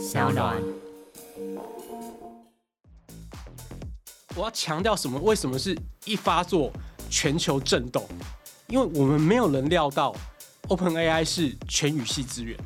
小暖。我要强调什么？为什么是一发作全球震动？因为我们没有人料到 Open AI 是全语系资源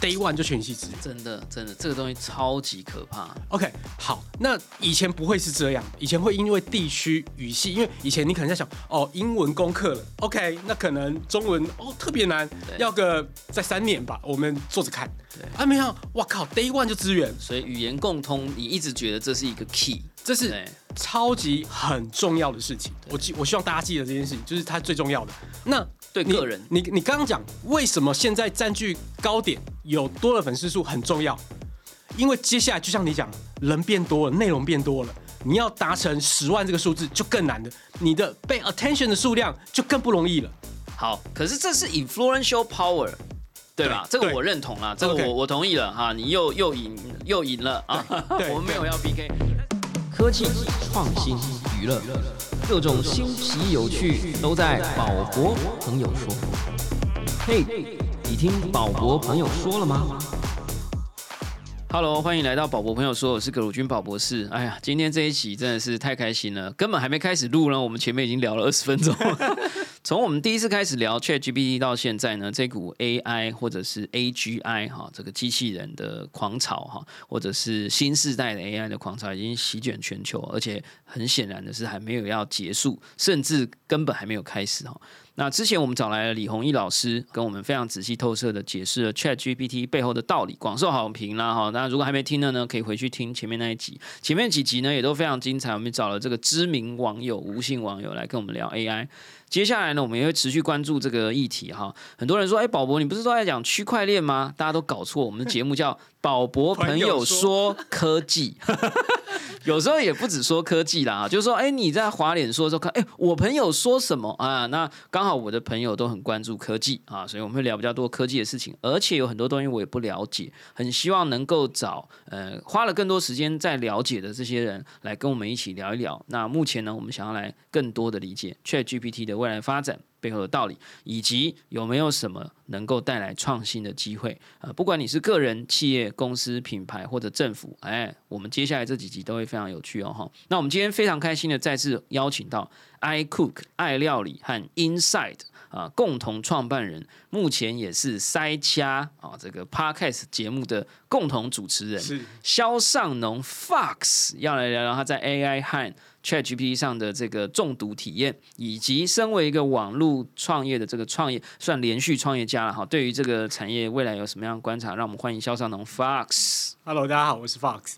，Day One 就全语系资源。真的真的，这个东西超级可怕。OK，好，那以前不会是这样，以前会因为地区语系，因为以前你可能在想，哦，英文攻克了，OK，那可能中文哦特别难，要个在三年吧，我们坐着看。对啊，没想到，哇靠，Day One 就支援，所以语言共通，你一直觉得这是一个 key，这是超级很重要的事情。我记，我希望大家记得这件事情，就是它最重要的。那你对个人你你刚刚讲为什么现在占据高点有多了粉丝数很重要，因为接下来就像你讲，人变多了，内容变多了，你要达成十万这个数字就更难的，你的被 attention 的数量就更不容易了。好，可是这是 influential power，对吧？这个我认同了，这个我我同意了哈。你又又赢又赢了啊！我们没有要 PK。科技创新娱乐，各种新奇有趣都在宝博朋友说。嘿，你听宝博朋友说了吗？Hello，欢迎来到宝博朋友说，我是葛鲁军宝博士。哎呀，今天这一期真的是太开心了，根本还没开始录呢，我们前面已经聊了二十分钟。从我们第一次开始聊 ChatGPT 到现在呢，这股 AI 或者是 AGI 哈，这个机器人的狂潮哈，或者是新时代的 AI 的狂潮已经席卷全球，而且很显然的是还没有要结束，甚至根本还没有开始哈。那之前我们找来了李弘毅老师，跟我们非常仔细透彻的解释了 Chat GPT 背后的道理，广受好评啦哈。那如果还没听的呢，可以回去听前面那一集，前面几集呢也都非常精彩。我们找了这个知名网友、无姓网友来跟我们聊 AI。接下来呢，我们也会持续关注这个议题哈。很多人说，哎，宝博，你不是都在讲区块链吗？大家都搞错，我们的节目叫宝博朋友说科技。有时候也不止说科技啦，就是说，哎，你在滑脸说的时候看，哎，我朋友说什么啊？那刚好我的朋友都很关注科技啊，所以我们会聊比较多科技的事情，而且有很多东西我也不了解，很希望能够找呃花了更多时间在了解的这些人来跟我们一起聊一聊。那目前呢，我们想要来更多的理解 Chat GPT 的未来发展。背后的道理，以及有没有什么能够带来创新的机会？呃，不管你是个人、企业、公司、品牌或者政府，哎，我们接下来这几集都会非常有趣哦哈。那我们今天非常开心的再次邀请到 iCook 爱料理和 Inside 啊共同创办人，目前也是塞掐啊这个 Podcast 节目的共同主持人，是肖尚农 Fox 要来聊聊他在 AI 和 ChatGPT 上的这个中毒体验，以及身为一个网络创业的这个创业算连续创业家了哈，对于这个产业未来有什么样的观察？让我们欢迎肖尚农 Fox。Hello，大家好，我是 Fox。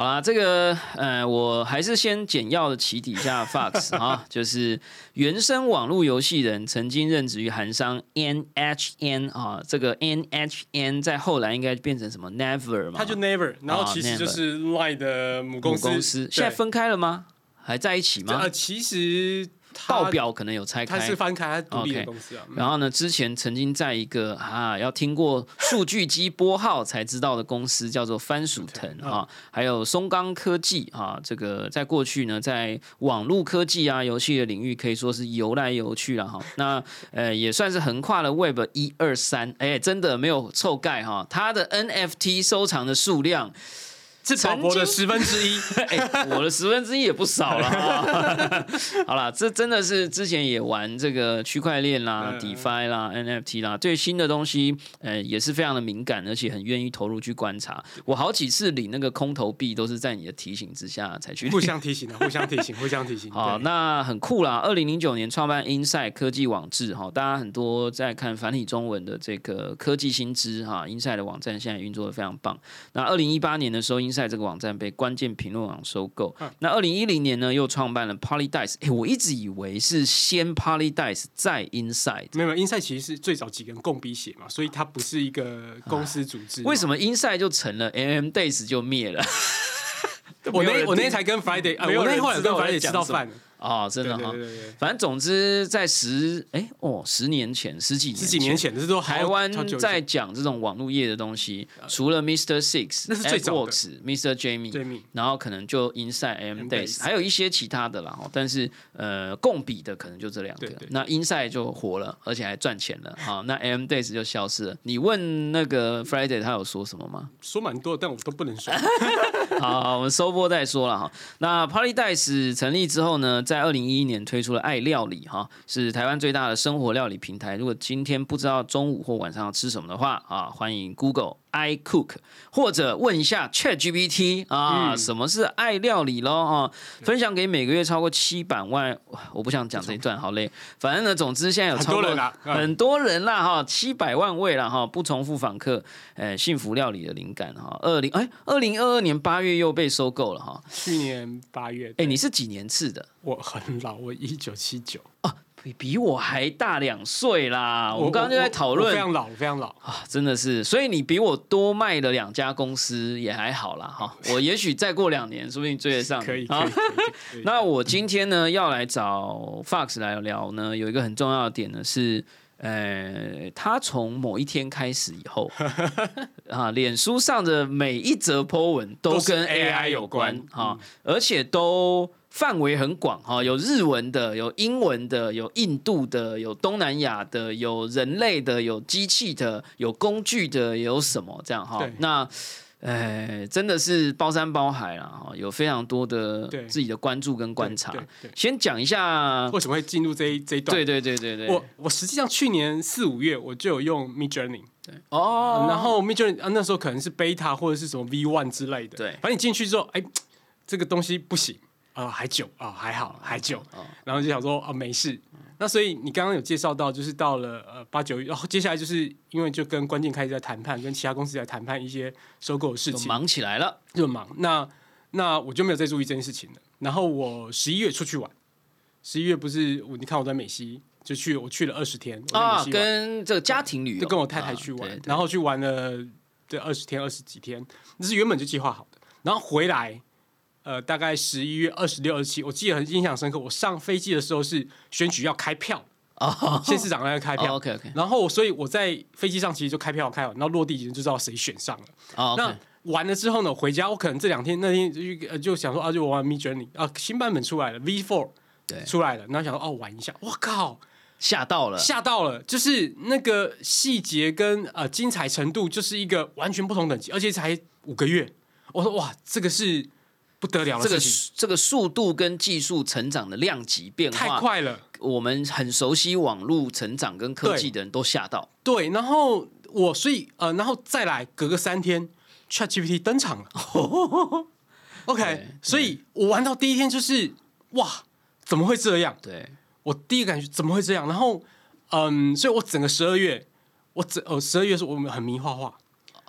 好啦，这个呃，我还是先简要的起底一下 Fox 啊，就是原生网络游戏人，曾经任职于韩商 NHN 啊，这个 NHN 在后来应该变成什么 Never 嘛，他就 Never，然后其实就是 Line 的母公司。母公司现在分开了吗？还在一起吗呃，？其实他报表可能有拆开它是。翻开，它独立的 OK 公司啊。嗯然后呢，之前曾经在一个啊要听过数据机拨号才知道的公司叫做番薯藤嗯啊，还有松冈科技啊，这个在过去呢，在网络科技啊游戏的领域可以说是游来游去了哈。那呃也算是横跨了 Web 一二三，哎，真的没有臭盖哈，它的 NFT 收藏的数量。是宝博的十分之一。哎、我的十分之一也不少了啊。好了，这真的是之前也玩这个区块链啦、嗯 DeFi 啦、NFT 啦，对新的东西，呃，也是非常的敏感，而且很愿意投入去观察。我好几次领那个空投币，都是在你的提醒之下才去。互相提醒的，互相提醒，互相提醒。好，那很酷啦！二零零九年创办 Inside 科技网志，哈，大家很多在看繁体中文的这个科技新知哈，Inside 的网站现在运作的非常棒。那二零一八年的时候，Inside 这个网站被关键评论网收购。嗯那二零一零年呢，又创办了 Polydice。哎，我一直以为是先 Polydice 再 Inside，没有，Inside 其实是最早几个人共笔写嘛，所以它不是一个公司组织。么？为什么 Inside 就成了 MM Days 就灭了？我那我那天才跟 Friday，呃，我那天后来跟 Friday 吃到饭，哦，真的哈反正总之，在十哎哦十年前十几年十几年前的这都台湾在讲这种网络业的东西，除了 Mr. Six、那是最早的 Mr. Jamie，Jamie 然后可能就 Inside M Days，Days 还有一些其他的啦。哦但是呃，共比的可能就这两个对对。那 Inside 就活了，而且还赚钱了。好，那 M Days 就消失了。你问那个 Friday 他有说什么吗？说蛮多，但我都不能说。好，我们收播再说了哈。那 Party Dice 成立之后呢，在二零一一年推出了爱料理哈，是台湾最大的生活料理平台。如果今天不知道中午或晚上要吃什么的话啊，欢迎 Google i Cook 或者问一下 Chat GPT 啊，嗯什么是爱料理咯啊？分享给每个月超过七百万，我不想讲这一段，好累。反正呢，总之现在有很超过多人啦嗯很多人啦哈，七百万位了哈，不重复访客，呃，幸福料理的灵感哈。二零哎，二零二二年八月又被收购了哈。去年八月，哎，你是几年次的？我很老，我一九七九，比比我还大两岁啦！我们刚刚就在讨论非常老，非常老。啊，真的是，所以你比我多卖了两家公司也还好啦哈。我也许再过两年，说不定追得上。可以。那我今天呢要来找 Fox 来聊呢，有一个很重要的点呢是，呃，他从某一天开始以后，啊，脸书上的每一则 po 文都跟 AI 有有关关哈、而且都范围很广哈，有日文的，有英文的，有印度的，有东南亚的，有人类的，有机器的，有工具的，有什么这样哈？那。哎，真的是包山包海了，哈，有非常多的自己的关注跟观察。先讲一下，为什么会进入这一这一段？对对对对对，我我实际上去年四五月我就有用 Mid Journey，、哦，然后 Mid Journey 啊那时候可能是 Beta 或者是什么 V One 之类的，对。反正你进去之后，哎，这个东西不行啊、还久啊、还好还久，哦然后就想说啊没事。那所以你刚刚有介绍到，就是到了呃八九月，然后接下来就是因为就跟关键开始在谈判，跟其他公司在谈判一些收购的事情，就忙起来了。就忙。那那我就没有再注意这件事情了。然后我十一月出去玩，十一月不是我你看我在美西就去我去了二十天啊，跟这个家庭旅游，就跟我太太去玩，啊对对然后去玩了这二十天二十几天，那是原本就计划好的。然后回来，呃，大概十一月二十六、二十七，我记得很印象深刻。我上飞机的时候是选举要开票，哦县市长要开票。，OK OK，然后，所以我在飞机上其实就开票开完，然后落地就知道谁选上了。哦那完了之后呢，回家我可能这两天那天就想说啊，就玩 Mid Journey 啊，新版本出来了，V Four 对出来了，然后想说哦玩一下，我靠，吓到了，吓到了，就是那个细节跟呃精彩程度，就是一个完全不同等级，而且才五个月。我说哇，这个是不得了的这个事情，这个速度跟技术成长的量级变化太，快了。我们很熟悉网络成长跟科技的人都吓到。对，然后我所以呃，然后再来隔个三天，ChatGPT 登场了。OK，所以我玩到第一天就是哇，怎么会这样？对，我第一个感觉怎么会这样？然后嗯，所以我整个十二月，我整呃十二月是我们很迷画画。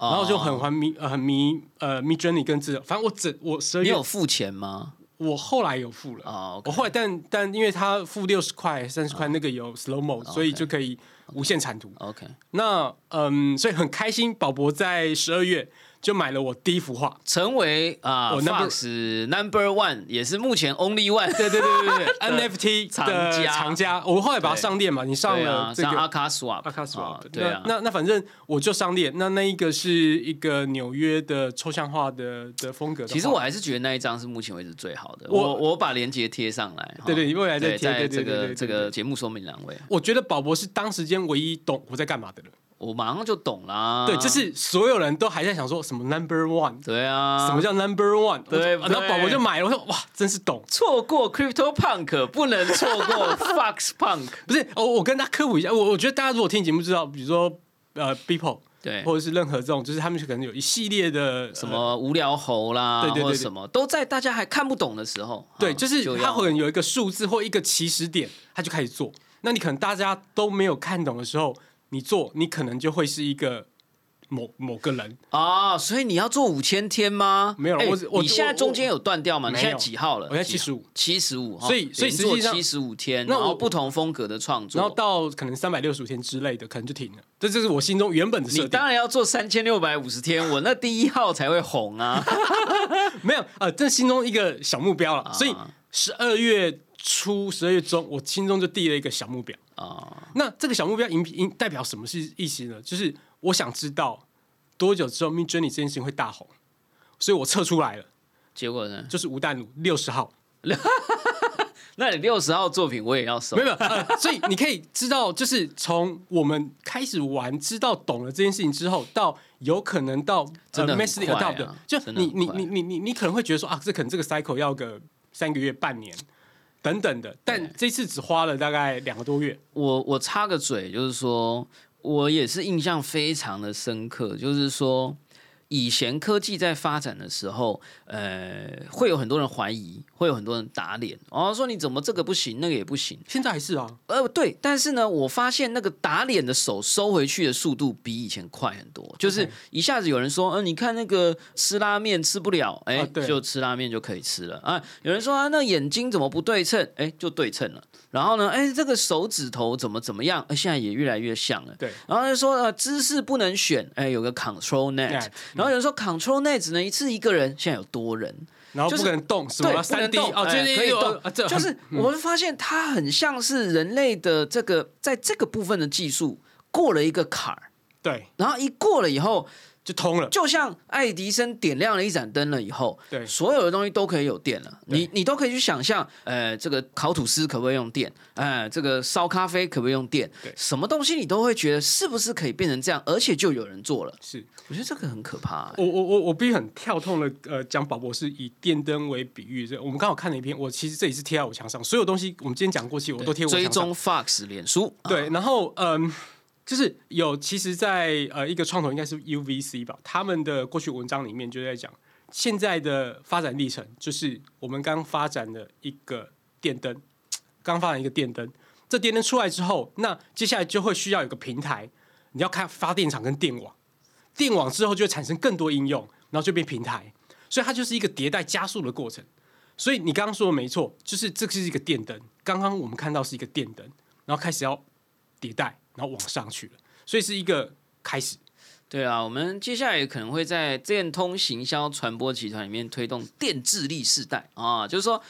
然后就很迷呃很迷呃 Mid Journey 跟自由，反正我整我十二月你有付钱吗？我后来有付了，哦，OK，我后来但但因为他付六十块三十块那个有 slow mo，、所以就可以无限产图。OK，那嗯，所以很开心，宝博在十二月就买了我第一幅画。成为啊我 Fox number one，也是目前 only one。对对对对对，NFT 藏家藏家，我后来把它上链嘛，你上了这个像阿卡 swap，阿卡斯瓦啊，对啊，那那那反正我就上链，那那一个是一个纽约的抽象画的的风格的。其实我还是觉得那一张是目前为止最好的。我我我把链接贴上来。哈对对，你未来再，贴，在对对对这个这个节目说明栏位，我觉得宝博是当时间唯一懂我在干嘛的人。我马上就懂啦。对，就是所有人都还在想说什么 number one，对啊，什么叫 number one？对然后宝宝就买了，我说哇，真是懂。错过 Crypto Punk，不能错过 Fox Punk。不是，哦，我跟他科普一下，我我觉得大家如果听节目知道，比如说呃 People 对，或者是任何这种，就是他们可能有一系列的什呃么无聊猴啦，对对对对什么都在大家还看不懂的时候，对，啊就是他要可能有一个数字或一个起始点，他就开始做。那你可能大家都没有看懂的时候，你做，你可能就会是一个某某个人。啊，所以你要做五千天吗？没有了我我你现在中间有断掉吗？你现在几号了？我现在七十五，七十五，所以所以实际上七十五天，那我然后不同风格的创作，然后到可能三百六十五天之类的，可能就停了。这就是我心中原本的设定。你当然要做三千六百五十天，我那第一号才会红啊！没有呃，这心中一个小目标了。所以十二月初、十二月中，我心中就定了一个小目标。啊，那这个小目标影影代表什么是意思呢？就是我想知道多久之后 Mid Journey 这件事情会大红，所以我测出来了，结果呢？就是吴淡如六十号。那你六十号作品我也要收没有，呃所以你可以知道，就是从我们开始玩、知道、懂了这件事情之后，到有可能到真的很 mass 快 adopt，、啊就你你你你你可能会觉得说啊，这可能这个 cycle 要个三个月、半年等等的，但这次只花了大概两个多月。我我插个嘴，就是说我也是印象非常的深刻，就是说以前科技在发展的时候，呃，会有很多人怀疑，会有很多人打脸，然后说你怎么这个不行，那个也不行。现在还是啊，呃，对，但是呢，我发现那个打脸的手收回去的速度比以前快很多，就是一下子有人说，呃，你看那个吃拉面吃不了，哎、啊就吃拉面就可以吃了啊。有人说啊，那眼睛怎么不对称，哎，就对称了。然后呢，哎，这个手指头怎么怎么样，哎，现在也越来越像了。对，然后就说呃姿势不能选，哎，有个 Control Net，Net，然后有人说 Control Net 只能一次一个人，现在有多人。然后就是不能动，什对，么三 D 动，哦，哎就是可以动就是我们发现它很像是人类的这个在这个部分的技术过了一个坎儿，对，然后一过了以后，就通了。就像爱迪生点亮了一盏灯了以后，对所有的东西都可以有电了。你你都可以去想象，呃，这个烤吐司可不可以用电？呃，这个烧咖啡可不可以用电对？什么东西你都会觉得是不是可以变成这样，而且就有人做了。是我觉得这个很可怕、我我我我必须很跳痛的呃讲宝博士以电灯为比喻，这我们刚好看了一篇，我其实这里是贴在我墙上，所有东西我们今天讲过去我都贴我墙上。追踪 Fox 脸书，对，然后嗯，就是有其实在，呃一个创投应该是 UVC 吧，他们的过去文章里面就在讲现在的发展历程，就是我们刚发展的一个电灯，刚发展一个电灯，这电灯出来之后，那接下来就会需要有个平台，你要开发电厂跟电网，电网之后就会产生更多应用，然后就变平台，所以它就是一个迭代加速的过程。所以你刚刚说的没错，就是这是一个电灯。刚刚我们看到是一个电灯，然后开始要迭代，然后往上去了，所以是一个开始。对啊，我们接下来可能会在电通行销传播集团里面推动电智力世代啊，就是说，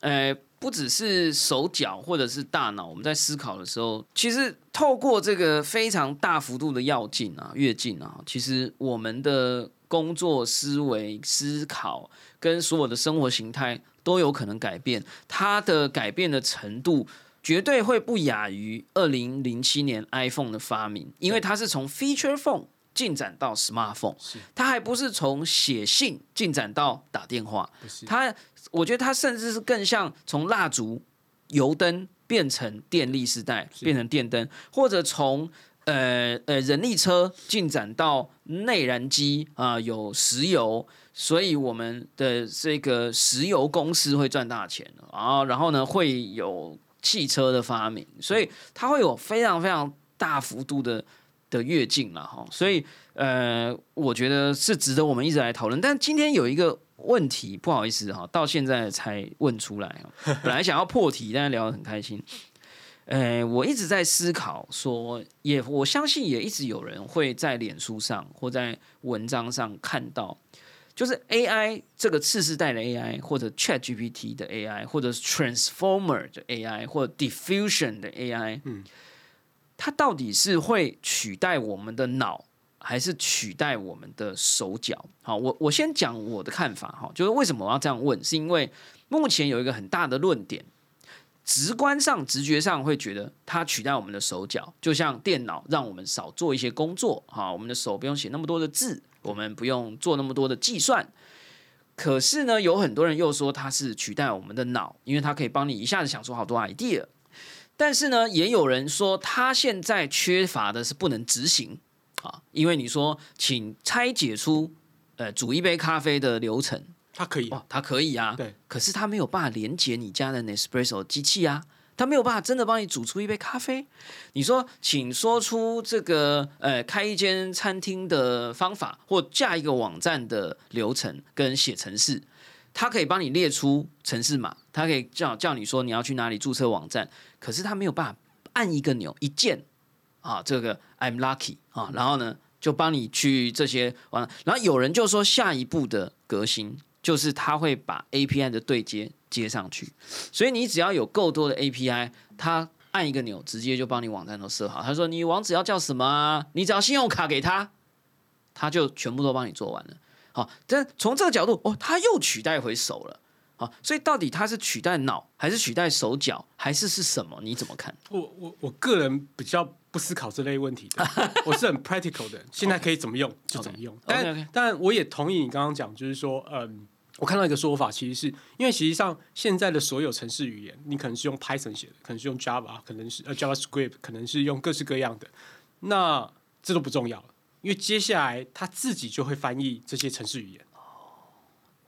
呃，不只是手脚或者是大脑，我们在思考的时候，其实透过这个非常大幅度的跃进啊、跃进啊，其实我们的工作思维、思考跟所有的生活形态都有可能改变，它的改变的程度。绝对会不亚于二零零七年 iPhone 的发明，因为它是从 Feature Phone 进展到 Smartphone，是。它还不是从写信进展到打电话，它我觉得它甚至是更像从蜡烛、油灯变成电力时代，变成电灯，或者从呃呃人力车进展到内燃机啊、有石油，所以我们的这个石油公司会赚大钱啊然后呢会有汽车的发明，所以它会有非常非常大幅度的的跃进了哈，所以呃，我觉得是值得我们一直来讨论。但今天有一个问题，不好意思哈，到现在才问出来，本来想要破题，但是聊得很开心。呃，我一直在思考说，也我相信也一直有人会在脸书上或在文章上看到，就是 AI 这个次世代的 AI，或者 Chat GPT 的 AI，或者是 Transformer 的 AI，或者 Diffusion 的 AI，嗯它到底是会取代我们的脑，还是取代我们的手脚？好，我我先讲我的看法哈，就是为什么我要这样问，是因为目前有一个很大的论点，直观上、直觉上会觉得它取代我们的手脚，就像电脑让我们少做一些工作，哈，我们的手不用写那么多的字，我们不用做那么多的计算。可是呢，有很多人又说它是取代我们的脑，因为它可以帮你一下子想出好多 idea。但是呢，也有人说它现在缺乏的是不能执行啊，因为你说请拆解出呃煮一杯咖啡的流程，它可以，哦，它可以啊，对，可是它没有办法连接你家的 Nespresso 机器啊，他没有办法真的帮你煮出一杯咖啡。你说，请说出这个呃开一间餐厅的方法，或架一个网站的流程跟写程式，它可以帮你列出程式码，它可以叫叫你说你要去哪里注册网站，可是他没有办法按一个钮一键。啊，这个 I'm lucky 啊，然后呢就帮你去这些完了，然后有人就说下一步的革新就是它会把 API 的对接接上去，所以你只要有够多的 API，它按一个钮，直接就帮你网站都设好。他说你网址要叫什么啊？你只要信用卡给他，他就全部都帮你做完了。好，但从这个角度，哦，他又取代回手了。好，所以到底它是取代脑，还是取代手脚，还是是什么？你怎么看？我我我个人比较不思考这类问题的，我是很 practical 的，现在可以怎么用就怎么用。但但我也同意你刚刚讲，就是说，嗯，我看到一个说法，其实是因为实际上现在的所有程式语言，你可能是用 Python 写的，可能是用 Java，可能是呃 JavaScript，可能是用各式各样的，那这都不重要了，因为接下来它自己就会翻译这些程式语言。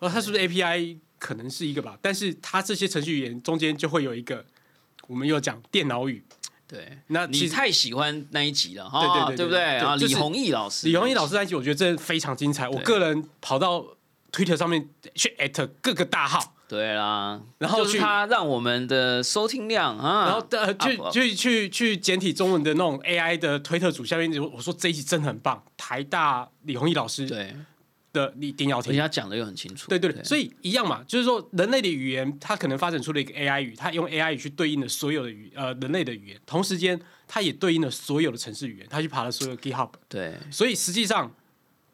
哦，它是不是 API？可能是一个吧，但是它这些程序语言中间就会有一个，我们又讲电脑语。对，那你太喜欢那一集了哈，对对对，对不对啊？李弘毅老师，李弘毅老师那一集，我觉得真的非常精彩。我个人跑到 Twitter 上面去 at 各个大号，对啦，然后去他让我们的收听量啊，然后呃，去去去去简体中文的那种 AI 的推特组下面，我说这一集真的很棒，台大李弘毅老师对。的你一定要听，人家讲的又很清楚。对对对，所以一样嘛，就是说人类的语言，它可能发展出了一个 AI 语，它用 AI 语去对应的所有的语呃人类的语言，同时间它也对应了所有的城市语言，它去爬了所有 GitHub。对，所以实际上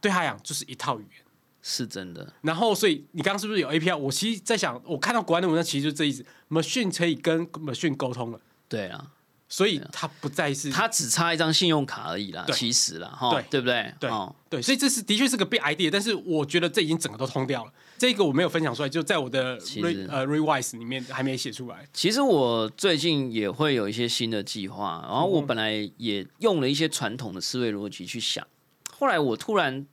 对他讲就是一套语言，是真的。然后，所以你刚刚是不是有 API？我其实在想，我看到国外的文章，其实就这意思，machine 可以跟 machine 沟通了。对啊。所以它不再是，它只差一张信用卡而已啦，其实啦，哈，对不对？对，对，所以这是的确是个 big idea，但是我觉得这已经整个都通掉了。这个我没有分享出来，就在我的 re 呃 revise 里面还没写出来。其实我最近也会有一些新的计划，然后我本来也用了一些传统的思维逻辑去想，后来我突然。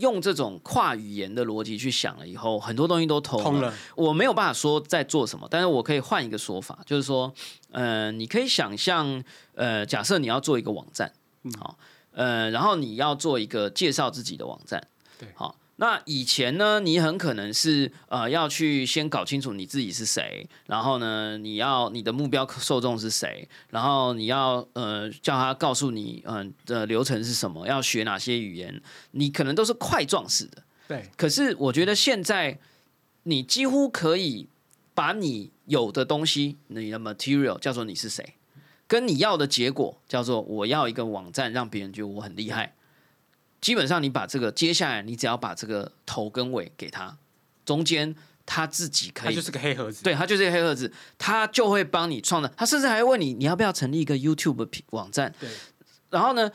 用这种跨语言的逻辑去想了以后，很多东西都通了。我没有办法说在做什么，但是我可以换一个说法，就是说，呃，你可以想象，呃，假设你要做一个网站，好，呃，然后你要做一个介绍自己的网站，对，好。那以前呢，你很可能是呃要去先搞清楚你自己是谁，然后呢，你要你的目标受众是谁，然后你要呃叫他告诉你嗯的流程是什么，要学哪些语言，你可能都是块状式的。对。可是我觉得现在你几乎可以把你有的东西，你的 material 叫做你是谁，跟你要的结果叫做我要一个网站让别人觉得我很厉害。基本上，你把这个接下来，你只要把这个头跟尾给他，中间他自己可以，他就是个黑盒子，对，他就是个黑盒子，他就会帮你创造，他甚至还会问你，你要不要成立一个 YouTube 网站？对，然后呢？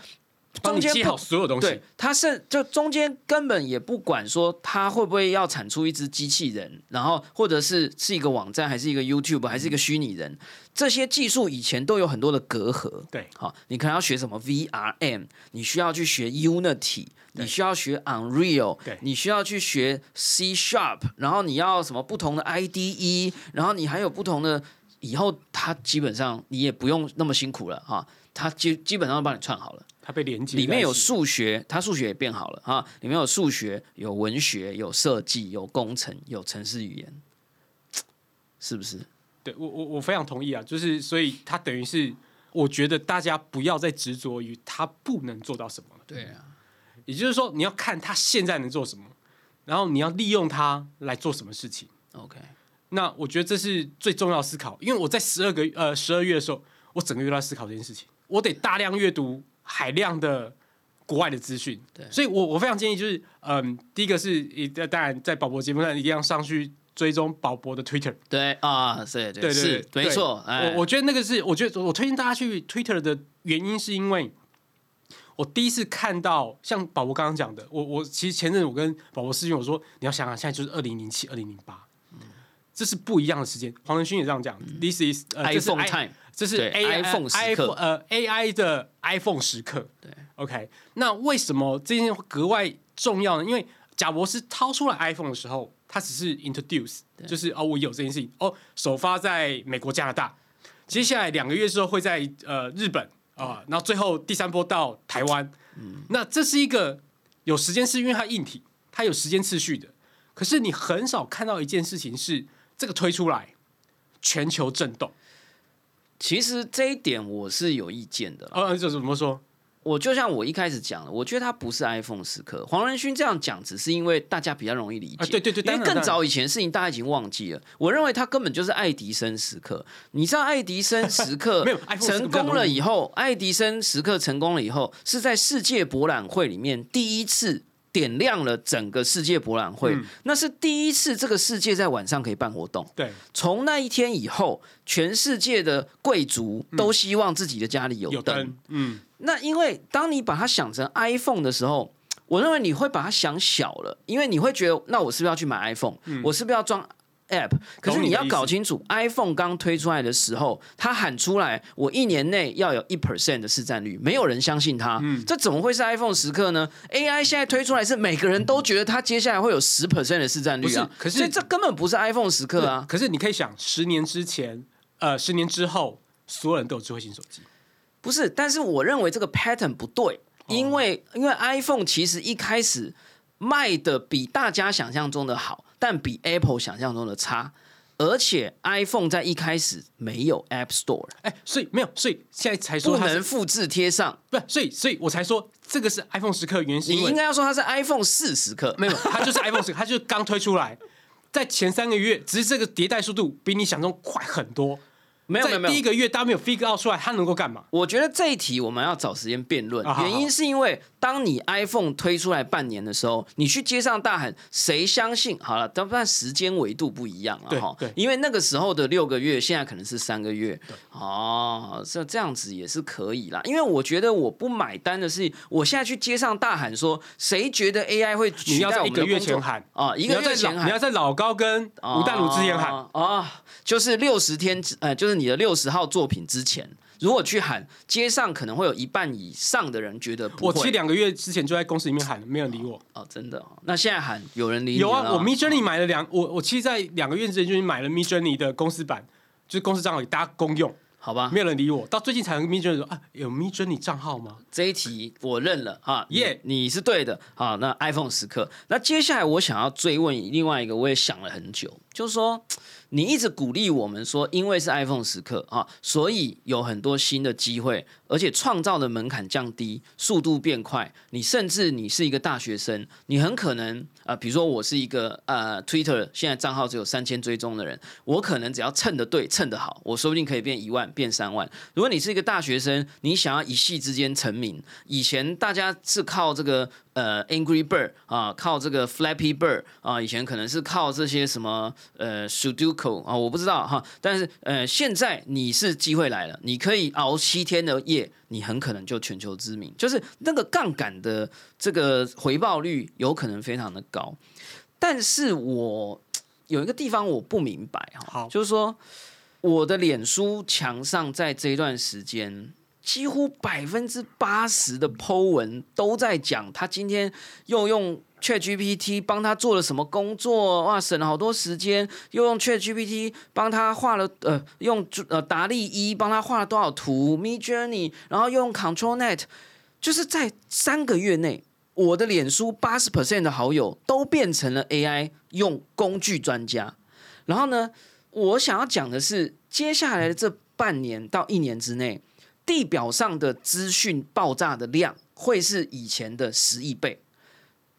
中间好所有东西，对，他是就中间根本也不管说他会不会要产出一只机器人，然后或者是是一个网站，还是一个 YouTube，还是一个虚拟人，这些技术以前都有很多的隔阂。对，好，你可能要学什么 VRM，你需要去学 Unity，你需要学 Unreal，你需要去学 C Sharp，然后你要什么不同的 IDE，然后你还有不同的，以后他基本上你也不用那么辛苦了哈，他基基本上都帮你串好了。它被连接，里面有数学，它数学也变好了啊。里面有数学，有文学，有设计，有工程，有城市语言，是不是？对我我我非常同意啊！就是所以它等于是，我觉得大家不要再执着于它不能做到什么了。对啊，也就是说，你要看它现在能做什么，然后你要利用它来做什么事情。OK，那我觉得这是最重要思考，因为我在十二个呃十二月的时候，我整个月都在思考这件事情，我得大量阅读。海量的国外的资讯，对，所以我我非常建议，就是嗯，第一个是一当然在宝博节目上一定要上去追踪宝博的 Twitter，对啊，是，对是没错，我我觉得那个是，我觉得我推荐大家去 Twitter 的原因是因为，我第一次看到像宝博刚刚讲的，我我其实前阵子我跟宝博私讯我说，你要想想现在就是二零零七二零零八，这是不一样的时间，黄仁勋也这样讲，This is iPhone time。这是 iPhone 时刻，呃，AI 的 iPhone 时刻。对，OK。那为什么这件格外重要呢？因为贾博士掏出来 iPhone 的时候，他只是 introduce，就是哦，我有这件事情。哦，首发在美国、加拿大，接下来两个月之后会在呃日本啊，然后最后第三波到台湾。嗯，那这是一个有时间是因为它硬体，它有时间次序的。可是你很少看到一件事情是这个推出来全球震动。其实这一点我是有意见的。呃，这怎么说？我就像我一开始讲的，我觉得它不是 iPhone 时刻。黄仁勋这样讲，只是因为大家比较容易理解。啊对对对因为更早以前的事情大家已经忘记了。我认为它根本就是爱迪生时刻。你知道爱迪生时刻 成功了以后，爱迪生时刻成功了以后，是在世界博览会里面第一次。点亮了整个世界博览会，嗯。那是第一次这个世界在晚上可以办活动。对，从那一天以后，全世界的贵族都希望自己的家里有灯。有灯，嗯，那因为当你把它想成 iPhone 的时候，我认为你会把它想小了，因为你会觉得，那我是不是要去买 iPhone？、我是不是要装 App？可是你要搞清楚，iPhone 刚推出来的时候，他喊出来，我一年内要有一 percent 的市占率，没有人相信他，这怎么会是 iPhone 时刻呢？AI 现在推出来是每个人都觉得它接下来会有十 percent 的市占率啊，所以这根本不是 iPhone 时刻啊。可是你可以想，十年之前，呃，十年之后，所有人都有智慧型手机。不是，但是我认为这个 pattern 不对，因为因为 iPhone 其实一开始卖的比大家想象中的好，但比 Apple 想象中的差，而且 iPhone 在一开始没有 App Store，哎，所以没有，所以现在才说不能复制贴上。不是，所以所以我才说这个是 iPhone 十刻原因，是因为你应该要说它是 iPhone 四十刻，没有，它就是 iPhone 十刻，它就是刚推出来，在前三个月，只是这个迭代速度比你想中快很多。在没有没有没有第一个月，大家没有 figure out 出来他能够干嘛。我觉得这一题我们要找时间辩论原因是因为当你 iPhone 推出来半年的时候，你去街上大喊，谁相信？好了，但但时间维度不一样了哈因为那个时候的六个月，现在可能是三个月，哦，这这样子也是可以啦。因为我觉得我不买单的是，我现在去街上大喊说，谁觉得 AI 会你取代我们的工作月前喊啊？一个月前喊你要在老高跟吴淡如之前喊，哦哦就是六十天之，呃，就是你的六十号作品之前，如果去喊，街上可能会有一半以上的人觉得不会我其实两个月之前就在公司里面喊了，没有人理我。哦，真的、哦。那现在喊有人理你有啊，了我 Mid Journey 买了两，我我其实，在两个月之前就已经买了 Mid Journey 的公司版，就是公司账号给大家公用，好吧没，有人理我。到最近才跟 Mid Journey 说啊，有 Mid Journey 账号吗？这一题我认了哈，耶你是对的啊，那 iPhone 时刻，那接下来我想要追问另外一个，我也想了很久，就是说。你一直鼓励我们说，因为是 iPhone 时刻啊，所以有很多新的机会，而且创造的门槛降低，速度变快。你甚至你是一个大学生，你很可能、呃比如说我是一个呃 Twitter 现在账号只有三千追踪的人，我可能只要蹭的对，蹭的好，我说不定可以变一万，变三万。如果你是一个大学生，你想要一夕之间成名，以前大家是靠这个呃 Angry Bird 啊，靠这个 Flappy Bird 啊，以前可能是靠这些什么呃 Sudoku 啊，我不知道哈，但是呃现在你是机会来了，你可以熬七天的夜，你很可能就全球知名，就是那个杠杆的这个回报率有可能非常的高，但是我有一个地方我不明白哈好，就是说我的脸书墙上在这一段时间。几乎百分之八十的 Po 文都在讲他今天又用 ChatGPT 帮他做了什么工作，哇，省了好多时间，又用 ChatGPT 帮他画了，呃，用呃达利一帮他画了多少图，Me Journey，然后又用 ControlNet，就是在三个月内，我的脸书八十 percent 的好友都变成了 AI 用工具专家。然后呢，我想要讲的是，接下来的这半年到一年之内，地表上的资讯爆炸的量会是以前的十亿倍。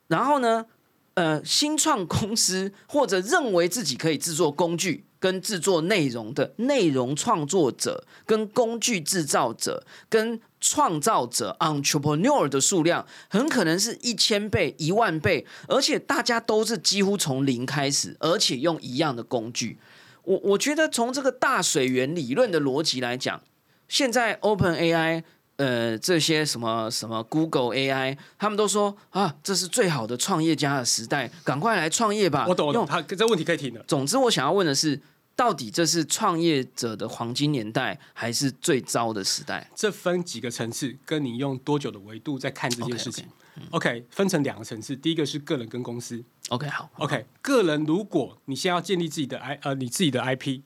然后呢，呃，新创公司或者认为自己可以制作工具跟制作内容的内容创作者、跟工具制造者、跟创造者 （entrepreneur） 的数量，很可能是一千倍、一万倍，而且大家都是几乎从零开始，而且用一样的工具。我我觉得从这个大水源理论的逻辑来讲，现在 Open AI。呃，这些什么什么 Google AI，他们都说啊，这是最好的创业家的时代，赶快来创业吧！我懂，我懂，用他这问题可以停了。总之，我想要问的是，到底这是创业者的黄金年代，还是最糟的时代？这分几个层次，跟你用多久的维度在看这件事情。OK，分成两个层次，第一个是个人跟公司。OK，好 OK，个人如果你先要建立自己的 I 呃你自己的 IP，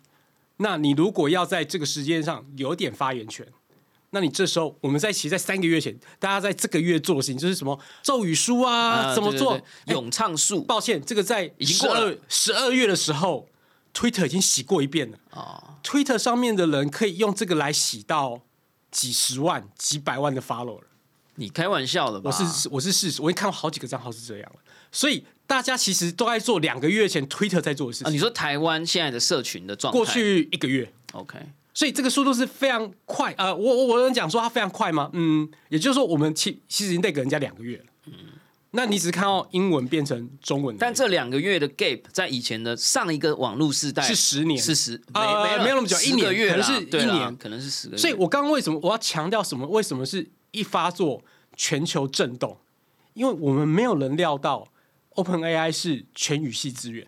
那你如果要在这个时间上有点发言权，那你这时候我们在其实，在三个月前，大家在这个月做的事情就是什么咒语书啊，怎么做？对对对咏唱术抱歉，这个在十已经过了二十二月的时候，Twitter 已经洗过一遍了。哦，Twitter 上面的人可以用这个来洗到几十万、几百万的 follow 了。你开玩笑了吧？我是我是事实，我已经看过好几个账号是这样了，所以大家其实都在做两个月前 Twitter 在做的事啊，情，你说台湾现在的社群的状态，过去一个月，OK，所以这个速度是非常快。呃，我我我能讲说它非常快吗？嗯，也就是说我们其其实已经得给人家两个月了。嗯，那你只是看到英文变成中文，但这两个月的 gap 在以前的上一个网络时代是十年是十没呃没没有那么久一年可能是一年可能是十个月。所以我刚刚为什么我要强调什么？为什么是一发作全球震动？因为我们没有人料到 Open AI 是全语系资源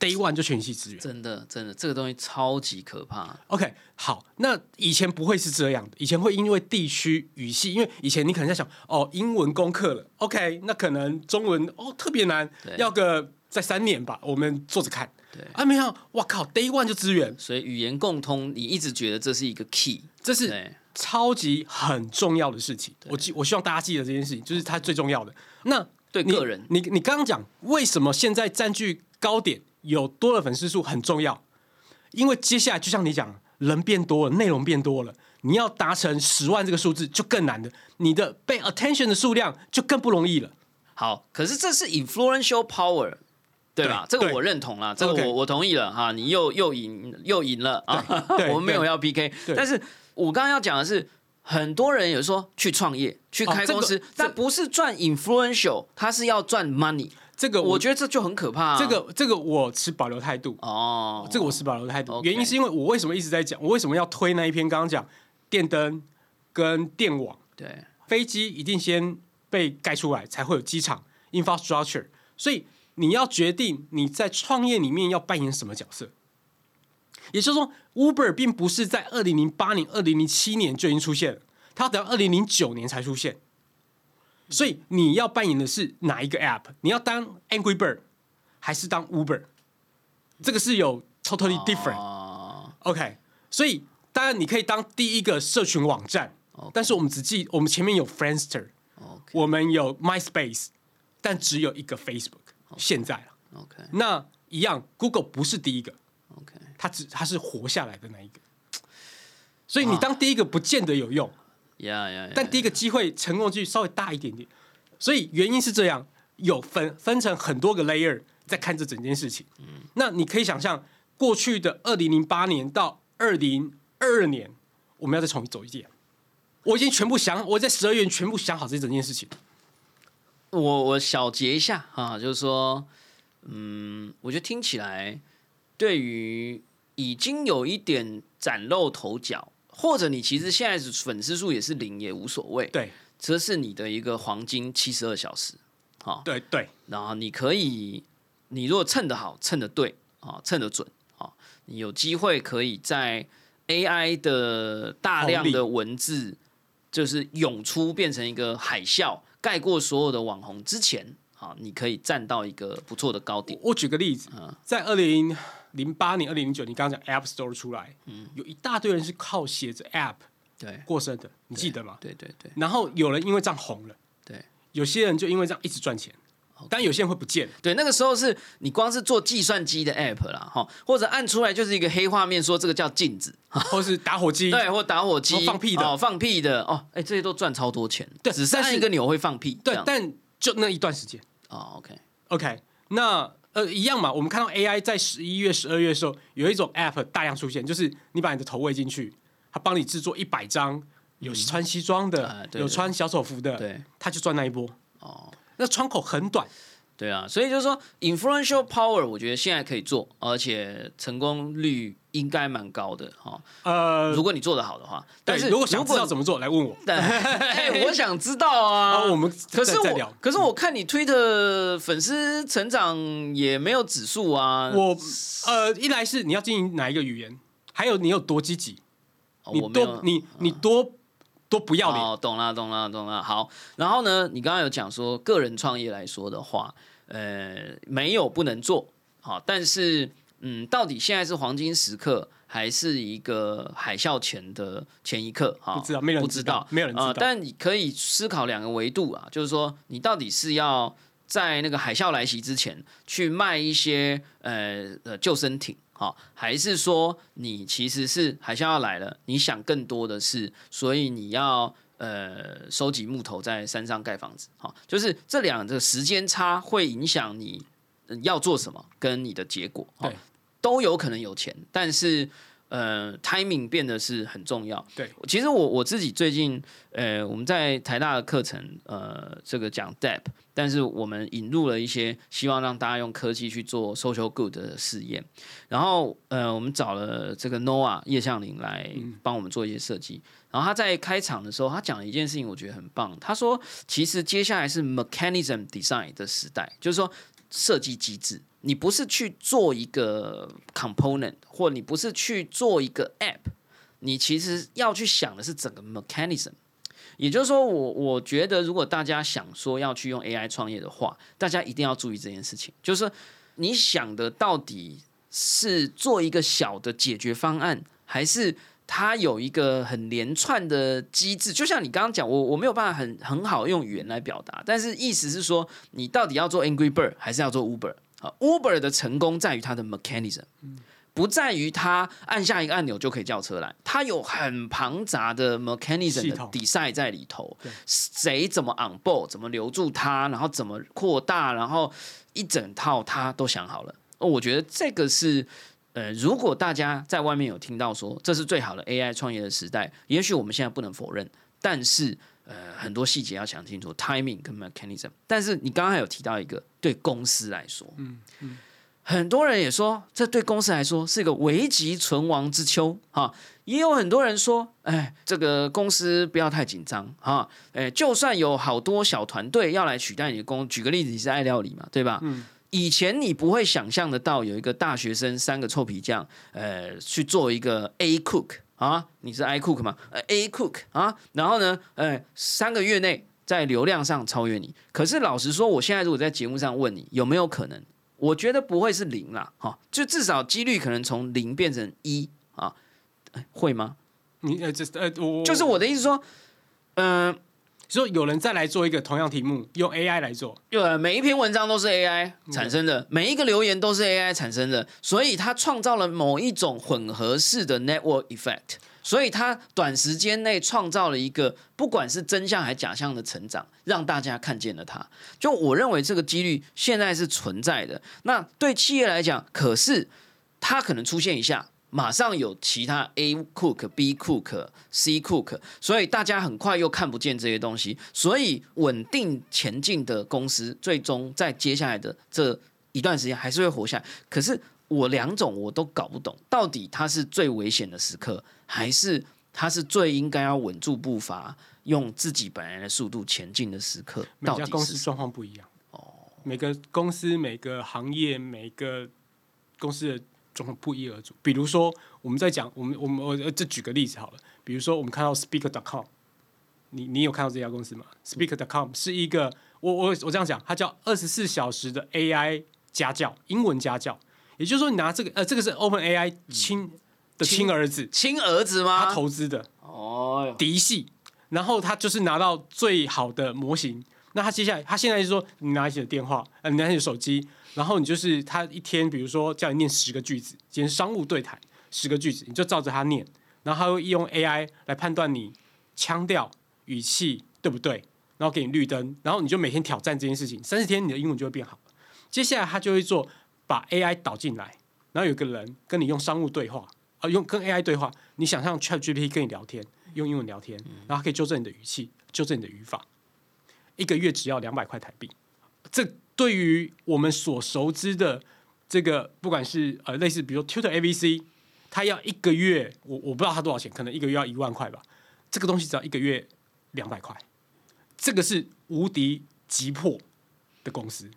，Day One 就全语系资源。真的真的这个东西超级可怕。OK，好，那以前不会是这样的，以前会因为地区语系，因为以前你可能在想，哦，英文攻克了，OK，那可能中文哦特别难，要个在三年吧，我们坐着看。对啊，没想到，哇靠，Day One 就支援，所以语言共通，你一直觉得这是一个 key，这是超级很重要的事情。我记，我希望大家记得这件事情，就是它最重要的。那你对个人你你刚刚讲为什么现在占据高点有多的粉丝数很重要，因为接下来就像你讲，人变多了，内容变多了，你要达成十万这个数字就更难的，你的被 attention 的数量就更不容易了。好，可是这是 influential power，对吧？这个我认同了，这个我我同意了哈。你又又赢又赢了啊！我们没有要 PK，但是我刚刚要讲的是，很多人有说去创业、去开公司，但不是赚 influential，他是要赚 money。这个我我觉得这就很可怕啊。这个这个我持保留态度。哦，这个我持保留态度原因是因为我为什么一直在讲，我为什么要推那一篇？刚刚讲电灯跟电网，对飞机一定先被盖出来，才会有机场 infrastructure。所以你要决定你在创业里面要扮演什么角色。也就是说，Uber 并不是在二零零八年、二零零七年就已经出现了，它等到二零零九年才出现。所以你要扮演的是哪一个 App？你要当 Angry Bird 还是当 Uber？这个是有 totally different。哦 OK，所以当然你可以当第一个社群网站但是我们只记我们前面有 Friendster，OK 我们有 MySpace，但只有一个 Facebook。现在了，OK 那一样，Google 不是第一个，OK，它只它是活下来的那一个。所以你当第一个不见得有用，呀呀呀！但第一个机会成功率稍微大一点点。所以原因是这样，有分分成很多个 layer 在看这整件事情。嗯那你可以想象，过去的二零零八年到二零二二年，我们要再重新走一遍。我已经全部想，我在十二月全部想好这整件事情。我我小结一下啊，就是说，嗯，我觉得听起来对于已经有一点崭露头角，或者你其实现在是粉丝数也是零也无所谓，对。这是你的一个黄金七十二小时，好，对对，然后你可以，你如果蹭得好，蹭得对啊，蹭得准啊，你有机会可以在 AI 的大量的文字就是涌出，变成一个海啸，盖过所有的网红之前啊，你可以站到一个不错的高点。我举个例子，在二零零八年、二零零九，你刚刚讲 App Store 出来，嗯。有一大堆人是靠写着 App 对，过生的，你记得吗？对对对。然后有人因为这样红了，对。有些人就因为这样一直赚钱，但有些人会不见。对，那个时候是你光是做计算机的 app 啦，哈，或者按出来就是一个黑画面，说这个叫镜子，或是打火机，对，或打火机。哦放屁的。哦，放屁的。哦，哎，这些都赚超多钱，对只是按一个钮会放屁，对但就那一段时间。哦，OK，，OK，那呃一样嘛，我们看到 AI 在十一月、十二月的时候，有一种 App 大量出现，就是你把你的头喂进去，它帮你制作一百张有穿西装的，啊对对有穿小手服的，对，他就赚那一波。哦，那窗口很短，对啊，所以就是说，influential power，我觉得现在可以做，而且成功率应该蛮高的哈、呃，如果你做得好的话，但是如果想知道，怎么做，来问我。但 哎，我想知道啊，啊，我们可是我。可是我看你推特粉丝成长也没有指数啊，我呃，一来是你要经营哪一个语言，还有你有多积极，你多你你多多不要脸。哦，懂了，懂了，懂了。好，然后呢，你刚刚有讲说，个人创业来说的话，呃，没有不能做，好，但是，嗯，到底现在是黄金时刻，还是一个海啸前的前一刻？哈，不知道没人不知知道没有人知道呃但你可以思考两个维度啊，就是说，你到底是要在那个海啸来袭之前去卖一些呃呃救生艇。哈，还是说你其实是海啸要来了，你想更多的是，所以你要呃收集木头在山上盖房子。好，就是这两个时间差会影响你呃要做什么跟你的结果。好对，都有可能有钱，但是呃，timing 变得是很重要。对，其实我我自己最近呃，我们在台大的课程呃，这个讲 DEP，但是我们引入了一些希望让大家用科技去做 social good 的试验，然后呃，我们找了这个 Noah 叶向林来帮我们做一些设计。然后他在开场的时候，他讲了一件事情，我觉得很棒。他说，其实接下来是 mechanism design 的时代，就是说设计机制，你不是去做一个 component，或你不是去做一个 app，你其实要去想的是整个 mechanism。也就是说我，我觉得如果大家想说要去用 AI 创业的话，大家一定要注意这件事情，就是说你想的到底是做一个小的解决方案，还是它有一个很连串的机制？就像你刚刚讲，我我没有办法很很好用语言来表达，但是意思是说，你到底要做 Angry Bird 还是要做 Uber？啊，Uber 的成功在于它的 mechanism。不在于它按下一个按钮就可以叫车来，它有很庞杂的 mechanism 的系统 design 在里头对，谁怎么 on board，怎么留住它，然后怎么扩大，然后一整套他都想好了。哦，我觉得这个是。呃，如果大家在外面有听到说这是最好的 AI 创业的时代，也许我们现在不能否认，但是呃，很多细节要想清楚，timing 跟 mechanism。但是你刚刚还有提到一个，对公司来说，嗯嗯，很多人也说，这对公司来说是一个危急存亡之秋哈。也有很多人说，哎，这个公司不要太紧张哈。哎，就算有好多小团队要来取代你的工，举个例子，你是爱料理嘛，对吧？嗯以前你不会想象得到有一个大学生三个臭皮匠，呃，去做一个 A cook 啊，你是 I cook 吗？呃，A cook 啊，然后呢，呃，三个月内在流量上超越你。可是老实说，我现在如果在节目上问你有没有可能，我觉得不会是零啦，哈，就至少几率可能从零变成一啊，哎会吗？你呃这呃我就是我的意思说，嗯、说有人再来做一个同样题目，用 AI 来做，对，每一篇文章都是 AI 产生的，每一个留言都是 AI 产生的，所以它创造了某一种混合式的 network effect，所以它短时间内创造了一个不管是真相还假象的成长，让大家看见了它。就我认为这个几率现在是存在的。那对企业来讲，可是它可能出现一下。马上有其他 A cook、B cook、C cook，所以大家很快又看不见这些东西，所以稳定前进的公司，最终在接下来的这一段时间还是会活下来。可是我两种我都搞不懂，到底它是最危险的时刻，还是它是最应该要稳住步伐，用自己本来的速度前进的时刻？到底是家公司状况不一样。哦，每个公司、每个行业、每个公司的状况不一而足。比如说，我们在讲，我们我们我呃这举个例子好了，比如说我们看到 Speaker.com，你你有看到这家公司吗？Speaker.com 是一个，我我我这样讲，它叫二十四小时的 AI 家教，英文家教。也就是说，你拿这个呃，这个是 Open AI 亲的亲儿子，亲儿子吗？他投资的。哦，嫡系，然后他就是拿到最好的模型。那他接下来，他现在就说，你拿起你的电话，呃，你拿起的手机，然后你就是他一天，比如说叫你念十个句子，今天商务对谈十个句子，你就照着他念，然后他会用 AI 来判断你腔调、语气对不对，然后给你绿灯，然后你就每天挑战这件事情，三十天你的英文就会变好。接下来他就会做把 AI 导进来，然后有个人跟你用商务对话，啊、用跟 AI 对话，你想象 ChatGPT 跟你聊天，用英文聊天，然后可以纠正你的语气，纠正你的语法，一个月只要两百块台币。这对于我们所熟知的这个，不管是呃类似比如说 Tutor ABC，他要一个月，我我不知道他多少钱，可能一个月要一万块吧。这个东西只要一个月两百块，这个是无敌急迫的公司。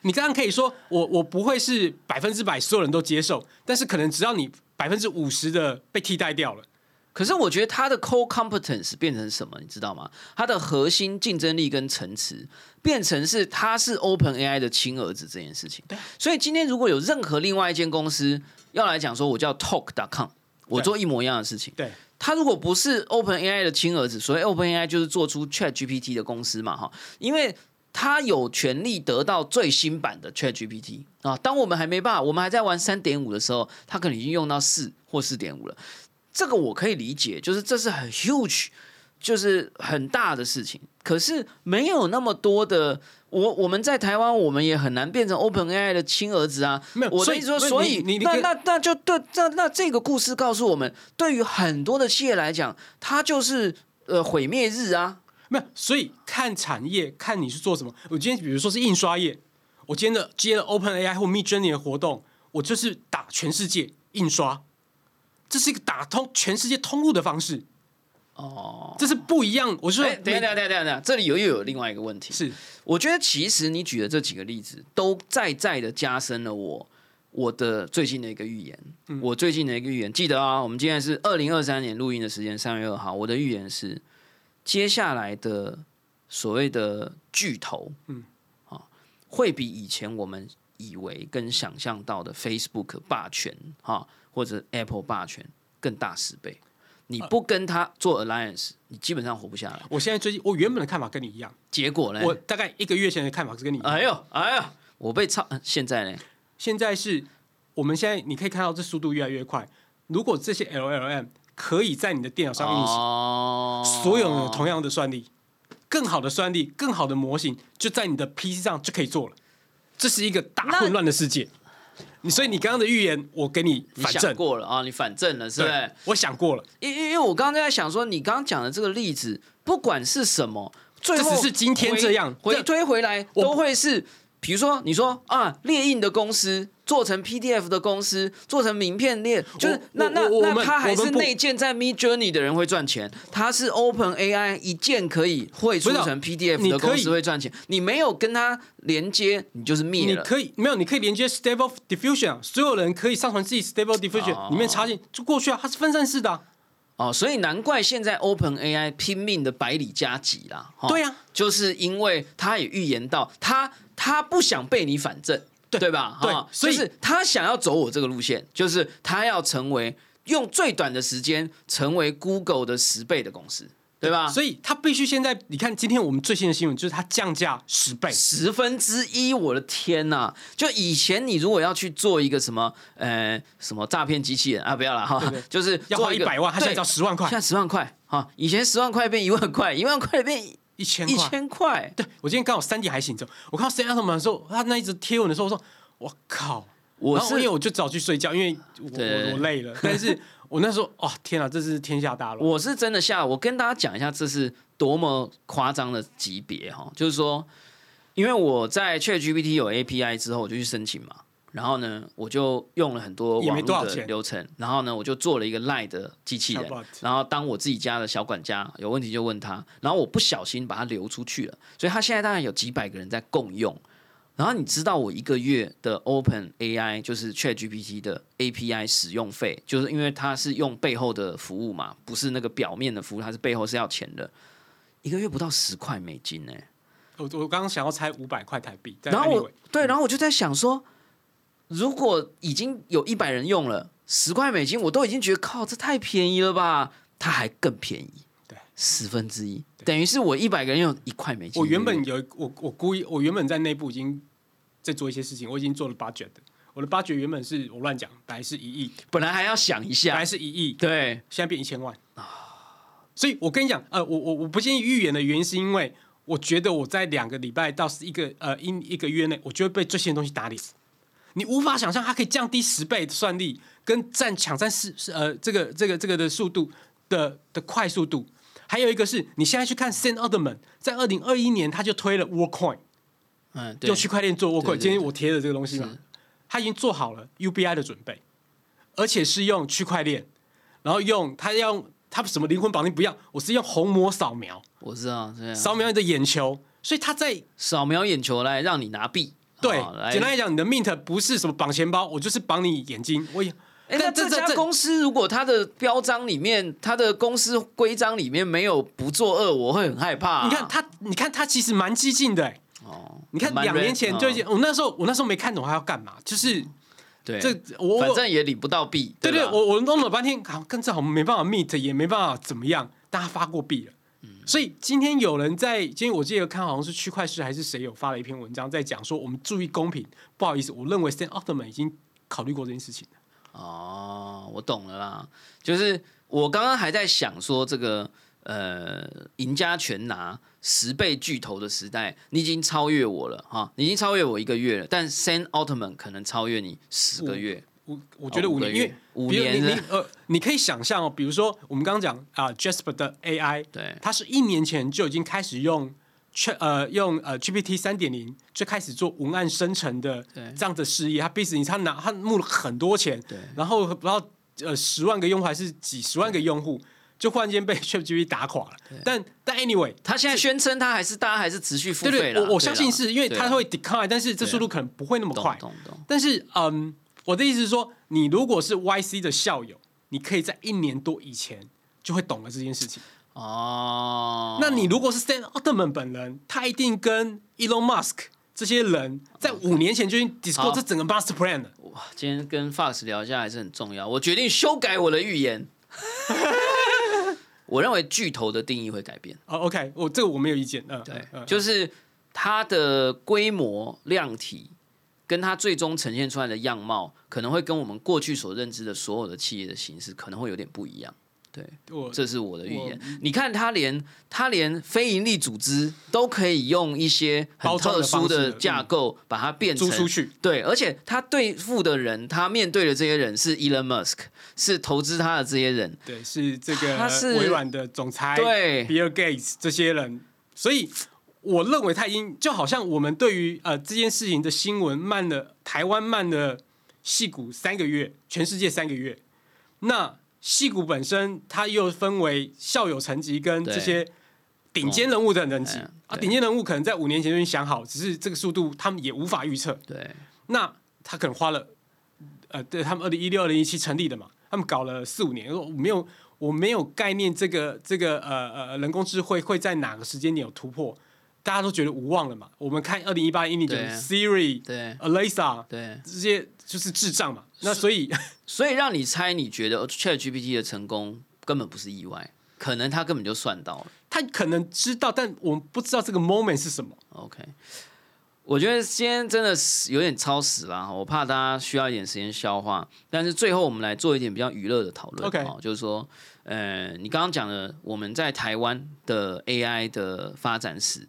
你刚刚可以说我我不会是百分之百所有人都接受，但是可能只要你百分之五十的被替代掉了，可是我觉得它的 core competence 变成什么，你知道吗？它的核心竞争力跟层次变成是它是 Open AI 的亲儿子这件事情。对，所以今天如果有任何另外一间公司要来讲说，我叫 Talk.com，我做一模一样的事情，对，它如果不是 Open AI 的亲儿子，所以 Open AI 就是做出 Chat GPT 的公司嘛，哈，因为他有权利得到最新版的 Chat GPT 啊。当我们还没办法，我们还在玩三点五的时候，他可能已经用到四或四点五了。这个我可以理解，就是这是很 huge 就是很大的事情，可是没有那么多的。我我们在台湾，我们也很难变成 Open AI 的亲儿子啊。没有，我的意思说，所以你那那那就对，那那这个故事告诉我们，对于很多的企业来讲，它就是呃毁灭日啊。没有，所以看产业，看你是做什么。我今天比如说是印刷业，我今天的接了 Open AI 或 Mid Journey 的活动，我就是打全世界印刷，这是一个打通全世界通路的方式。哦，这是不一样。我说，等下等下等下这里又又有另外一个问题。是，我觉得其实你举的这几个例子，都再再的加深了我我的最近的一个预言。我最近的一个预言，记得啊，我们今天是二零二三年录音的时间，三月二号。我的预言是，接下来的所谓的巨头，嗯，啊，会比以前我们以为跟想象到的 Facebook 霸权，哈，或者 Apple 霸权更大十倍。你不跟他做 alliance，你基本上活不下来。我现在最近，我原本的看法跟你一样，结果呢？我大概一个月前的看法是跟你。哎呦，哎呦，我被操。现在呢？现在是我们现在你可以看到这速度越来越快。如果这些 LLM 可以在你的电脑上运行，所有的同样的算力、更好的算力、更好的模型，就在你的 PC 上就可以做了。这是一个大混乱的世界。你所以你刚刚的预言，我给你反证过了啊！你反证了，是不是？我想过了，因因为我刚刚在想说，你刚刚讲的这个例子，不管是什么，最后只是今天这样回推回来，都会是。比如说，你说啊，猎印的公司做成 PDF 的公司做成名片链，就是那那那他还是内建在 Mid Journey 的人会赚钱，他是 Open AI 一键可以绘出成 PDF 的公司会赚钱。你没有跟他连接，你就是灭了。你可以没有，你可以连接 Stable Diffusion，所有人可以上传自己 Stable Diffusion 里面插进就过去啊，它是分散式的。哦，所以难怪现在 Open AI 拼命的百里加急啦。对呀，就是因为他也预言到他。他不想被你反正，对吧？对，所以他想要走我这个路线，就是他要成为用最短的时间成为 Google 的十倍的公司，对吧？所以他必须现在，你看今天我们最新的新闻，就是他降价十倍，十分之一。我的天呐！就以前你如果要去做一个什么呃什么诈骗机器人啊，不要了哈，就是要花一百万，他现在只要十万块，现在十万块哈，以前十万块变一万块，一万块变。一千一千块，对我今天刚好三点还醒着，我看到 C 阿特们的时候，他那一直贴文的时候，我说我靠，我是因为我就早去睡觉，因为我我累了。但是我那时候哦天啊，这是天下大乱！我是真的吓我跟大家讲一下，这是多么夸张的级别哈，就是说，因为我在 ChatGPT 有 API 之后，我就去申请嘛。然后呢，我就用了很多网络的流程，然后呢，我就做了一个赖的机器人，然后当我自己家的小管家有问题就问他，然后我不小心把它流出去了，所以他现在大概有几百个人在共用。然后你知道我一个月的 Open AI 就是 Chat GPT 的 API 使用费，就是因为它是用背后的服务嘛，不是那个表面的服务，它是背后是要钱的，一个月不到十块美金呢。我我刚刚想要猜五百块台币，然后我对，然后我就在想说。如果已经有一百人用了十块美金，我都已经觉得靠，这太便宜了吧？它还更便宜，对，十分之一，等于是我一百个人用一块美金。我原本有我我故意，我原本在内部已经在做一些事情，我已经做了 budget 的。我的 budget 原本是我乱讲，本来是一亿，本来还要想一下，本来是一亿，对，现在变一千万啊！所以我跟你讲，呃，我我我不建议预言的原因是因为我觉得我在两个礼拜到一个呃一一个月内，我就会被最新的东西打脸。你无法想象它可以降低十倍的算力，跟占抢占是是呃这个这个这个的速度的的快速度。还有一个是你现在去看 Sam Altman，在二零二一年他就推了 Workcoin，嗯，用区块链做 Workcoin。今天我贴的这个东西嘛，他已经做好了 UBI 的准备，而且是用区块链，然后用他用他什么灵魂绑定不要，我是用虹膜扫描，我知道，扫描你的眼球，所以他在扫描眼球来让你拿币。对，简单来讲，你的 Mint 不是什么绑钱包，我就是绑你眼睛。我，哎，那这家公司如果它的标章里面，它的公司规章里面没有不作恶，我会很害怕。你看他，你看他其实蛮激进的。哦，你看两年前就已经，我那时候我那时候没看懂他要干嘛，就是对，这我反正也领不到币。对对，我我弄了半天，好跟这好没办法 Meet，也没办法怎么样，但他发过币了。所以今天有人在，今天我记得看好像是区块市还是谁有发了一篇文章，在讲说我们注意公平。不好意思，我认为 San Altman 已经考虑过这件事情哦，我懂了啦，就是我刚刚还在想说这个呃赢家全拿十倍巨头的时代，你已经超越我了哈，你已经超越我一个月了，但 San Altman 可能超越你十个月。我我觉得五年，因为五年你呃，你可以想象哦，比如说我们刚刚讲啊、Jasper 的 AI，对。它是一年前就已经开始用呃用呃 GPT 三点零就开始做文案生成的对。这样的事业，他 business 它拿他募了很多钱，对。然后不知道呃十万个用户还是几十万个用户，就忽然间被 ChatGPT 打垮了。但但 anyway，他现在宣称他还是大家还是持续付费了，我我相信是因为对啦它会 decline，但是这速度可能不会那么快。但是，嗯，我的意思是说，你如果是 YC 的校友，你可以在一年多以前就会懂了这件事情。哦，那你如果是 Stan Altman 本人，他一定跟 Elon Musk 这些人在五年前就已经 discuss 好这整个 master plan 了。哇，今天跟 Fox 聊一下还是很重要。我决定修改我的预言。我认为巨头的定义会改变，哦，OK，我这个我没有意见。嗯，对，就是它的规模量体跟它最终呈现出来的样貌，可能会跟我们过去所认知的所有的企业的形式可能会有点不一样。对，我这是我的预言。你看，他连他连非营利组织都可以用一些很特殊的架构把它变成租出去。对，而且他对付的人，他面对的这些人是 Elon Musk，是投资他的这些人。对，是这个他是微软的总裁，对比尔盖茨这些人，所以我认为他已经就好像我们对于呃这件事情的新闻慢了，台湾慢了戏股三个月，全世界三个月。那戏股本身它又分为校友层级跟对这些顶尖人物的等级、嗯啊，顶尖人物可能在五年前就已经想好，只是这个速度他们也无法预测。对，那他可能花了，呃，对他们二零一六、二零一七成立的嘛，他们搞了四五年，我没有我没有概念，这个这个呃呃人工智慧会在哪个时间点有突破，大家都觉得无望了嘛。我们看二零一八、一零九对 Siri、对 Alexa 对，这些就是智障嘛，那所以 所以让你猜，你觉得 Chat GPT 的成功根本不是意外，可能他根本就算到了。他可能知道，但我们不知道这个 moment 是什么。OK，我觉得今天真的是有点超时啦，我怕大家需要一点时间消化。但是最后我们来做一点比较娱乐的讨论 OK 哦，就是说，呃，你刚刚讲的我们在台湾的 AI 的发展史，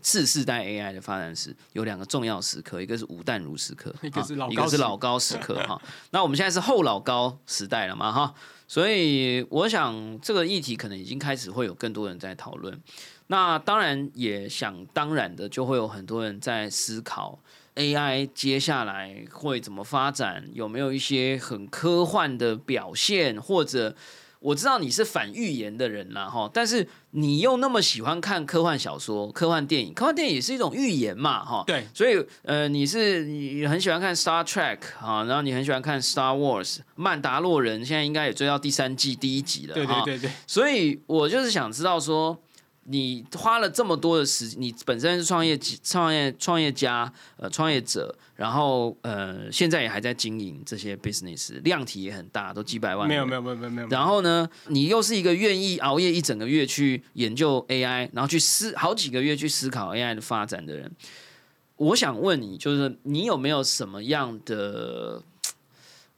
次世代 AI 的发展史有两个重要时刻，一个是吴淡如时刻，一个是老高时一个是老高时刻哈。那我们现在是后老高时代了嘛哈，所以我想这个议题可能已经开始会有更多人在讨论。那当然也想当然的，就会有很多人在思考 AI 接下来会怎么发展，有没有一些很科幻的表现，或者我知道你是反预言的人啦，哈，但是你又那么喜欢看科幻小说、科幻电影，科幻电影也是一种预言嘛，哈，对，所以呃，你是你很喜欢看 Star Trek 啊，然后你很喜欢看 Star Wars，曼达洛人现在应该也追到第三季第一集了，对哈对对对，所以我就是想知道说，你花了这么多的时，你本身是创业创业创业家呃创业者，然后呃现在也还在经营这些 business，量体也很大，都几百万。没有没有没有没有没有。然后呢，你又是一个愿意熬夜一整个月去研究 AI，然后去思好几个月去思考 AI 的发展的人，我想问你，就是你有没有什么样的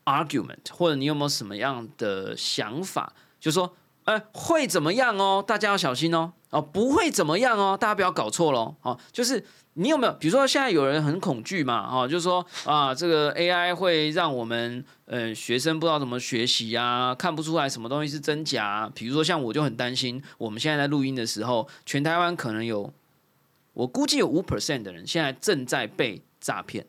argument，或者你有没有什么样的想法，就说，呃，会怎么样哦？大家要小心哦。哦，不会怎么样哦，大家不要搞错喽。哦，就是你有没有，比如说现在有人很恐惧嘛，哦，就是说啊，这个 AI 会让我们呃学生不知道怎么学习啊，看不出来什么东西是真假、啊。比如说像我就很担心，我们现在在录音的时候，全台湾可能有，我估计有五 percent 的人现在正在被诈骗，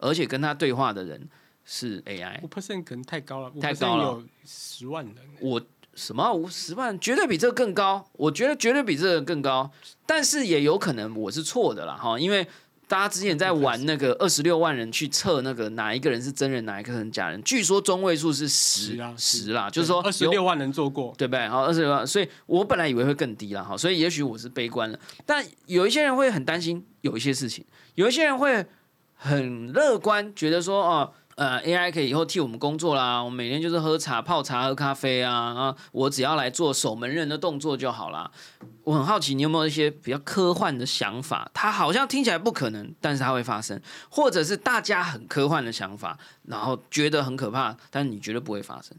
而且跟他对话的人是 AI 五。percent 可能太高了，太高了有十万人。我什么五十万，绝对比这个更高，我觉得绝对比这个更高，但是也有可能我是错的啦哈，因为大家之前在玩那个二十六万人去测那个哪一个人是真人，哪一个人假人，据说中位数是十十啊十啦，就是说二十六万人做过，对不对？好，二十六万，所以我本来以为会更低了，哈，所以也许我是悲观了。但有一些人会很担心，有一些事情，有一些人会很乐观，觉得说，哦，呃，AI 可以以后替我们工作啦，我每天就是喝茶、泡茶、喝咖啡啊，啊，我只要来做守门人的动作就好啦。我很好奇，你有没有一些比较科幻的想法？它好像听起来不可能，但是它会发生，或者是大家很科幻的想法，然后觉得很可怕，但是你觉得不会发生。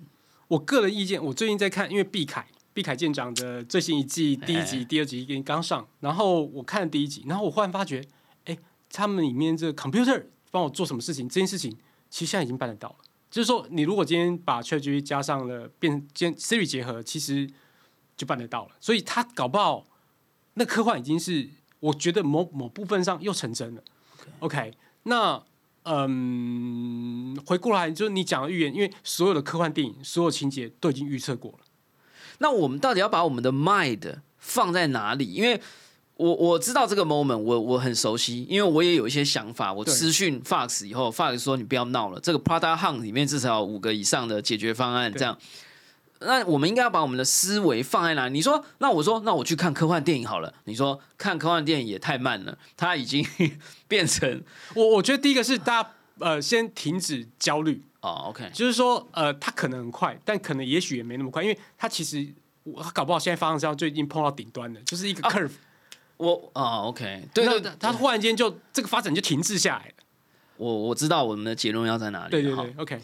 我个人意见，我最近在看，因为毕凯，毕凯舰长的最新一季第一集、哎第二集已经刚上，然后我看了第一集，然后我忽然发觉，哎，他们里面这个 computer 帮我做什么事情，这件事情其实现在已经办得到了。就是说，你如果今天把 ChatGPT 加上了变兼 Siri 结合，其实就办得到了。所以它搞不好那科幻已经是我觉得某某部分上又成真了。OK，那嗯，回过来就是你讲的预言，因为所有的科幻电影、所有情节都已经预测过了。那我们到底要把我们的 mind 放在哪里？因为我我知道这个 moment，我我很熟悉，因为我也有一些想法。我私讯 Fox 以后，Fox 说你不要闹了，这个 Prada Hunt 里面至少有五个以上的解决方案，对这样。那我们应该要把我们的思维放在哪里？你说，那我说，那我去看科幻电影好了。你说看科幻电影也太慢了，它已经 变成我我觉得第一个是大家呃先停止焦虑，哦，OK，就是说呃它可能很快，但可能也许也没那么快，因为它其实我搞不好现在发展上就已经碰到顶端了，就是一个 curve，、我哦，OK，对那对对，它忽然间就这个发展就停滞下来了。我我知道我们的结论要在哪里。好对对对，OK，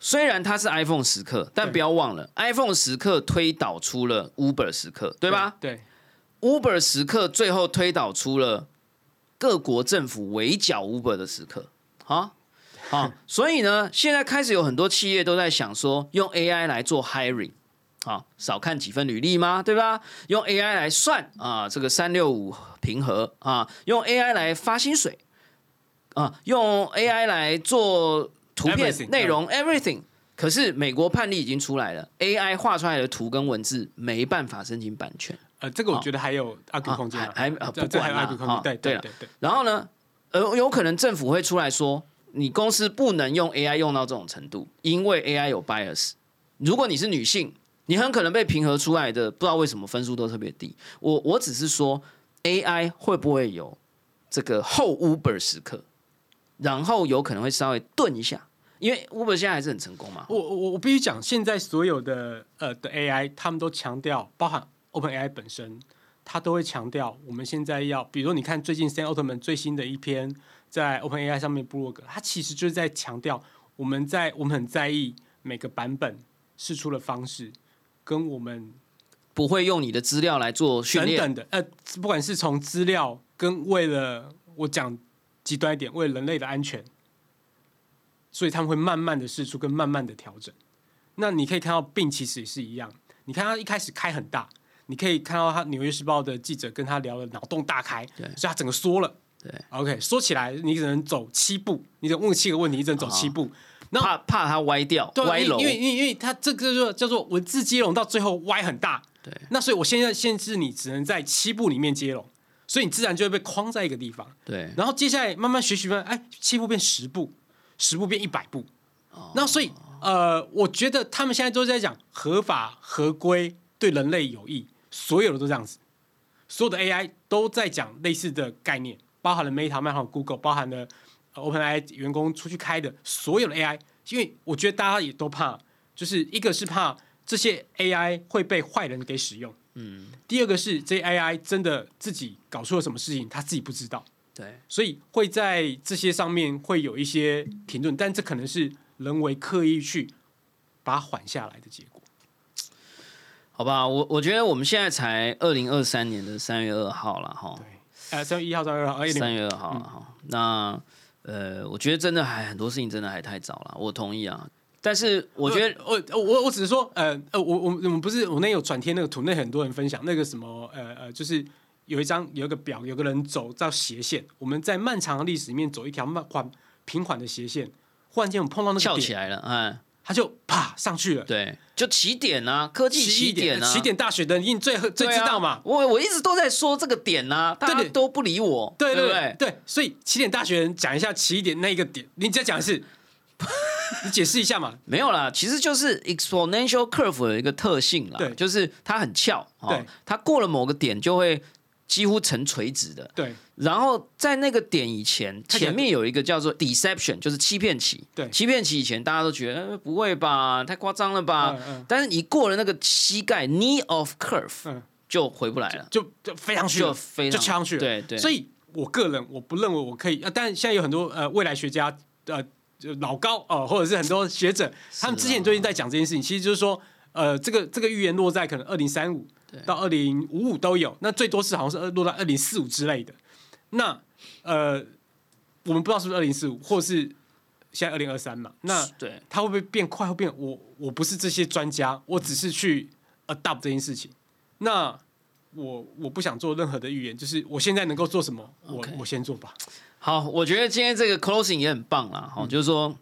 虽然它是 iPhone 时刻，但不要忘了，iPhone 时刻推导出了 Uber 时刻，对吧对，？Uber 时刻最后推导出了各国政府围剿 Uber 的时刻，啊。好，所以呢，现在开始有很多企业都在想说，用 AI 来做 hiring，啊，少看几份履历吗？对吧？用 AI 来算啊，这个三六五平和啊，用 AI 来发薪水啊，用 AI 来做图片内容 everything。可是美国判例已经出来了，AI 画出来的图跟文字没办法申请版权。呃，这个我觉得还有 argue 空间啊，还不管啦 argue 空啊间，对对了对对对，然后呢，呃，有可能政府会出来说，你公司不能用 AI 用到这种程度，因为 AI 有 bias。如果你是女性，你很可能被评核出来的，不知道为什么分数都特别低。我我只是说，AI 会不会有这个后 Uber 时刻，然后有可能会稍微顿一下，因为 Uber 现在还是很成功嘛。我我我必须讲，现在所有的呃的 AI，他们都强调，包含 OpenAI 本身，它都会强调，我们现在要，比如说你看最近 Sam Altman 最新的一篇在 OpenAI 上面部落格，它其实就是在强调，我们在我们很在意每个版本试出的方式，跟我们不会用你的资料来做训练，等等的，呃，不管是从资料跟为了我讲极端一点，为了人类的安全，所以他们会慢慢的试出跟慢慢的调整。那你可以看到病其实也是一样，你看他一开始开很大，你可以看到他《纽约时报》的记者跟他聊的脑洞大开，对所以他整个缩了。对，OK，缩起来你只能走七步，你只能问七个问题，你只能走七步。那怕怕它歪掉、对，歪楼因为因。为因为它这个就叫做文字接龙，到最后歪很大。对，那所以我现在限制你只能在七步里面接龙，所以你自然就会被框在一个地方。对，然后接下来慢慢学习慢慢，哎，七步变十步，十步变一百步。那所以呃，我觉得他们现在都在讲合法合规对人类有益，所有的都这样子，所有的 AI 都在讲类似的概念，包含了 Meta、包含了 Google、包含了呃 OpenAI 员工出去开的所有的 AI，因为我觉得大家也都怕，就是一个是怕这些 AI 会被坏人给使用，嗯，第二个是这些 AI 真的自己搞出了什么事情，他自己不知道。对，所以会在这些上面会有一些停顿，但这可能是人为刻意去把它缓下来的结果。好吧，我我觉得我们现在才二零二三年的三月二号了哈，对，呃，三月一号、三月二号，哎，三月二号了哈。那呃，我觉得真的还很多事情真的还太早了，我同意啊。但是我觉得呃我我我我只是说，呃呃，我我我们不是我那有转贴那个图，那很多人分享那个什么，呃呃，就是有一张有一个表，有个人走到斜线，我们在漫长的历史里面走一条慢缓平缓的斜线，忽然间我们碰到那个点，翘起来了，哎，它就啪上去了。对，就起点啊，科技起点啊，起点大学的，你最最对啊知道嘛？我我一直都在说这个点呐、大对对家都不理我，对对不对对，所以起点大学人讲一下起点那一个点，你再讲一次，你解释一下嘛？没有啦，其实就是 exponential curve 的一个特性啦，对就是它很翘，哦对，它过了某个点就会几乎呈垂直的，对。然后在那个点以前，前面有一个叫做 deception，就是欺骗期。对。欺骗期以前大家都觉得、呃不会吧，太夸张了吧？嗯嗯。但是一过了那个膝盖 knee of curve，、嗯。就回不来了，就就飞上去就了，非常就去了。对对，所以我个人我不认为我可以，呃，但现在有很多呃未来学家呃就老高哦、或者是很多学者，他们之前最近在讲这件事情，其实就是说呃，这个这个预言落在可能二零三五到二零五五都有，那最多是好像是落到二零四五之类的。那呃，我们不知道是不是二零四五，或是现在二零二三嘛？那对，它会不会变快？会变？我我不是这些专家，我只是去 adopt 这件事情。那我我不想做任何的预言，就是我现在能够做什么，我我先做吧。好，我觉得今天这个 closing 也很棒啦，哈、就是说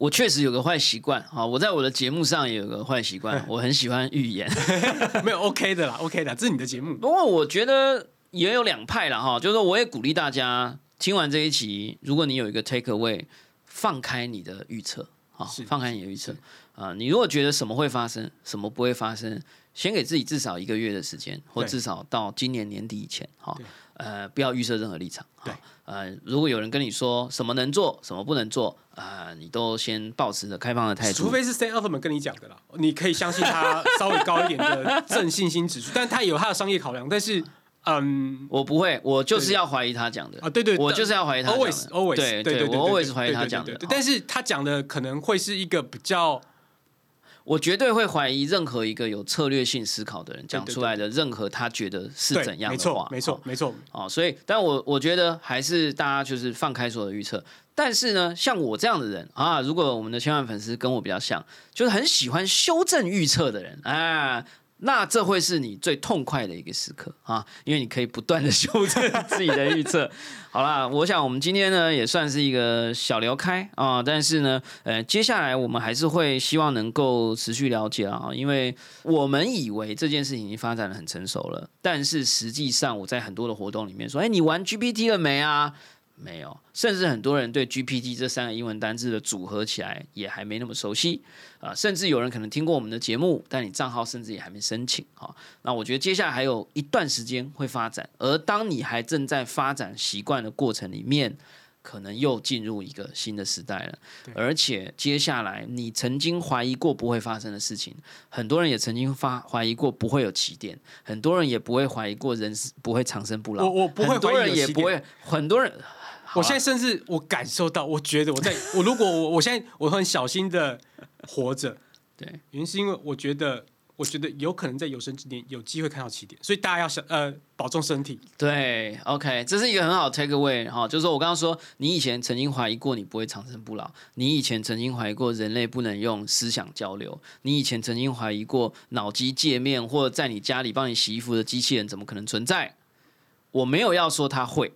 我确实有个坏习惯，哈，我在我的节目上也有个坏习惯，我很喜欢预言。没有 OK 的啦，OK 的，这是你的节目。不过我觉得也有两派了哈，就是说我也鼓励大家听完这一集，如果你有一个 take away，放开你的预测，好是，放开你的预测啊、你如果觉得什么会发生，什么不会发生，先给自己至少一个月的时间，或至少到今年年底以前，哈，呃，不要预设任何立场，对哈，呃，如果有人跟你说什么能做，什么不能做，啊、你都先保持着开放的态度，除非是 Sam Altman 跟你讲的啦，你可以相信他稍微高一点的正信心指数，但他也有他的商业考量。但是，嗯，我不会，我就是要怀疑他讲的。啊，对对，我就是要怀疑他讲的。always always，对对对，我 always 怀疑他讲的。但是他讲的可能会是一个比较我绝对会怀疑任何一个有策略性思考的人讲出来的任何他觉得是怎样的话，错没错没错，哦，所以，但我我觉得还是大家就是放开所有的预测。但是呢，像我这样的人啊，如果我们的千万粉丝跟我比较像，就是很喜欢修正预测的人啊，那这会是你最痛快的一个时刻啊，因为你可以不断的修正自己的预测。好啦，我想我们今天呢也算是一个小聊开啊，但是呢，呃，接下来我们还是会希望能够持续了解啊，因为我们以为这件事情已经发展的很成熟了，但是实际上我在很多的活动里面说，哎，你玩 GPT 了没啊？没有，甚至很多人对 GPT 这三个英文单字的组合起来也还没那么熟悉啊、甚至有人可能听过我们的节目，但你账号甚至也还没申请哈、那我觉得接下来还有一段时间会发展，而当你还正在发展习惯的过程里面，可能又进入一个新的时代了。而且接下来你曾经怀疑过不会发生的事情，很多人也曾经发怀疑过不会有起点，很多人也不会怀疑过人是不会长生不老。我我不会很多人也不会，很多人。我现在甚至我感受到，我觉得我在 我如果我我现在我很小心的活着，对，原因是因为我觉得我觉得有可能在有生之年有机会看到起点，所以大家要小呃保重身体。对，OK，这是一个很好的 take away 哈，就是说我刚刚说，你以前曾经怀疑过你不会长生不老，你以前曾经怀疑过人类不能用思想交流，你以前曾经怀疑过脑机界面或者在你家里帮你洗衣服的机器人怎么可能存在？我没有要说他会，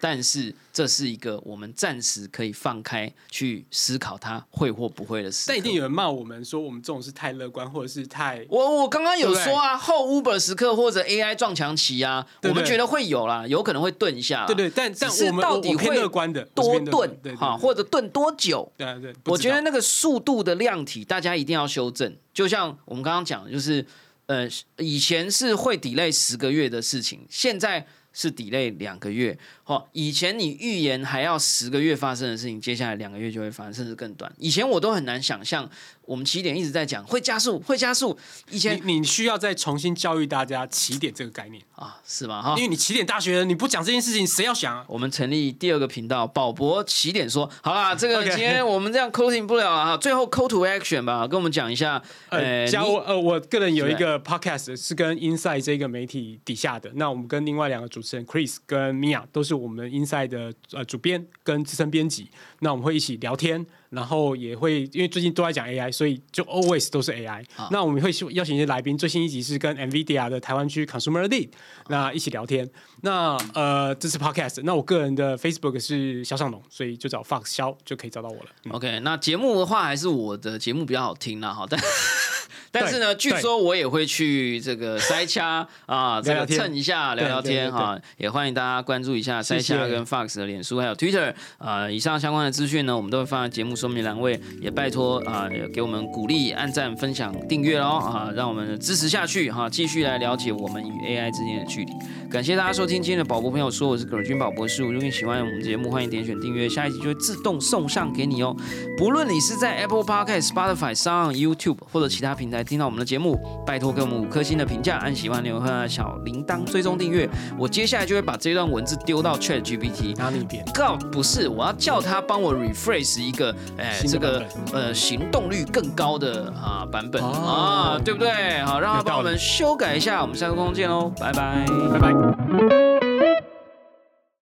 但是这是一个我们暂时可以放开去思考它会或不会的时刻。但一定有人骂我们说我们这种是太乐观，或者是太我我刚刚有说啊，后 Uber 时刻或者 AI 撞墙期啊，我们觉得会有啦，有可能会顿一下啦。对对，但但是到底会乐观的，多顿哈，或者顿多久？对对，我觉得那个速度的量体，大家一定要修正。就像我们刚刚讲的，就是呃，以前是会 delay 十个月的事情，现在是 delay 两个月。哦，以前你预言还要十个月发生的事情，接下来两个月就会发生，甚至更短。以前我都很难想象，我们起点一直在讲会加速，会加速。以前你你需要再重新教育大家起点这个概念，啊，是吗？哈因，为你起点大学你不讲这件事情，谁要想啊？我们成立第二个频道，宝博起点说，好啦，这个今天我们这样 closing 不了了哈，最后 call to action 吧，跟我们讲一下，呃，呃，加我呃，我个人有一个 podcast 是跟 Inside 这个媒体底下的，那我们跟另外两个主持人 Chris 跟米娅都是我们 Inside 的呃主编跟资深编辑，那我们会一起聊天，然后也会因为最近都在讲 AI，所以就 always 都是 AI。那我们会邀请一些来宾，最新一集是跟 NVIDIA 的台湾区 Consumer Lead 那一起聊天。那呃，这是 podcast，那我个人的 Facebook 是肖尚龙，所以就找 Fox 肖就可以找到我了。嗯 OK，那节目的话还是我的节目比较好听啦，哈，但 但是呢，据对说我也会去这个塞掐 啊，这个蹭一下聊聊天哈，也欢迎大家关注一下塞谢谢掐跟 Fox 的脸书还有 Twitter 啊，以上相关的资讯呢，我们都会放在节目说明栏位，也拜托啊，也给我们鼓励、按赞、分享、订阅哦啊，让我们支持下去哈，继续来了解我们与 AI 之间的距离。感谢大家收听今天的宝博朋友说，我是葛军宝博士。如果你喜欢我们节目，欢迎点选订阅，下一集就会自动送上给你哦。不论你是在 Apple Podcast、Spotify、上 YouTube 或者其他平台台听到我们的节目，拜托给我们五颗星的评价，按喜欢留下小铃铛追踪订阅。我接下来就会把这段文字丢到 Chat GPT。哪里边？告不是，我要叫他帮我 rephrase 一个，哎，这个呃行动率更高的啊版本啊，对不对？好，让他帮我们修改一下。我们下周空见喽，拜拜，拜拜。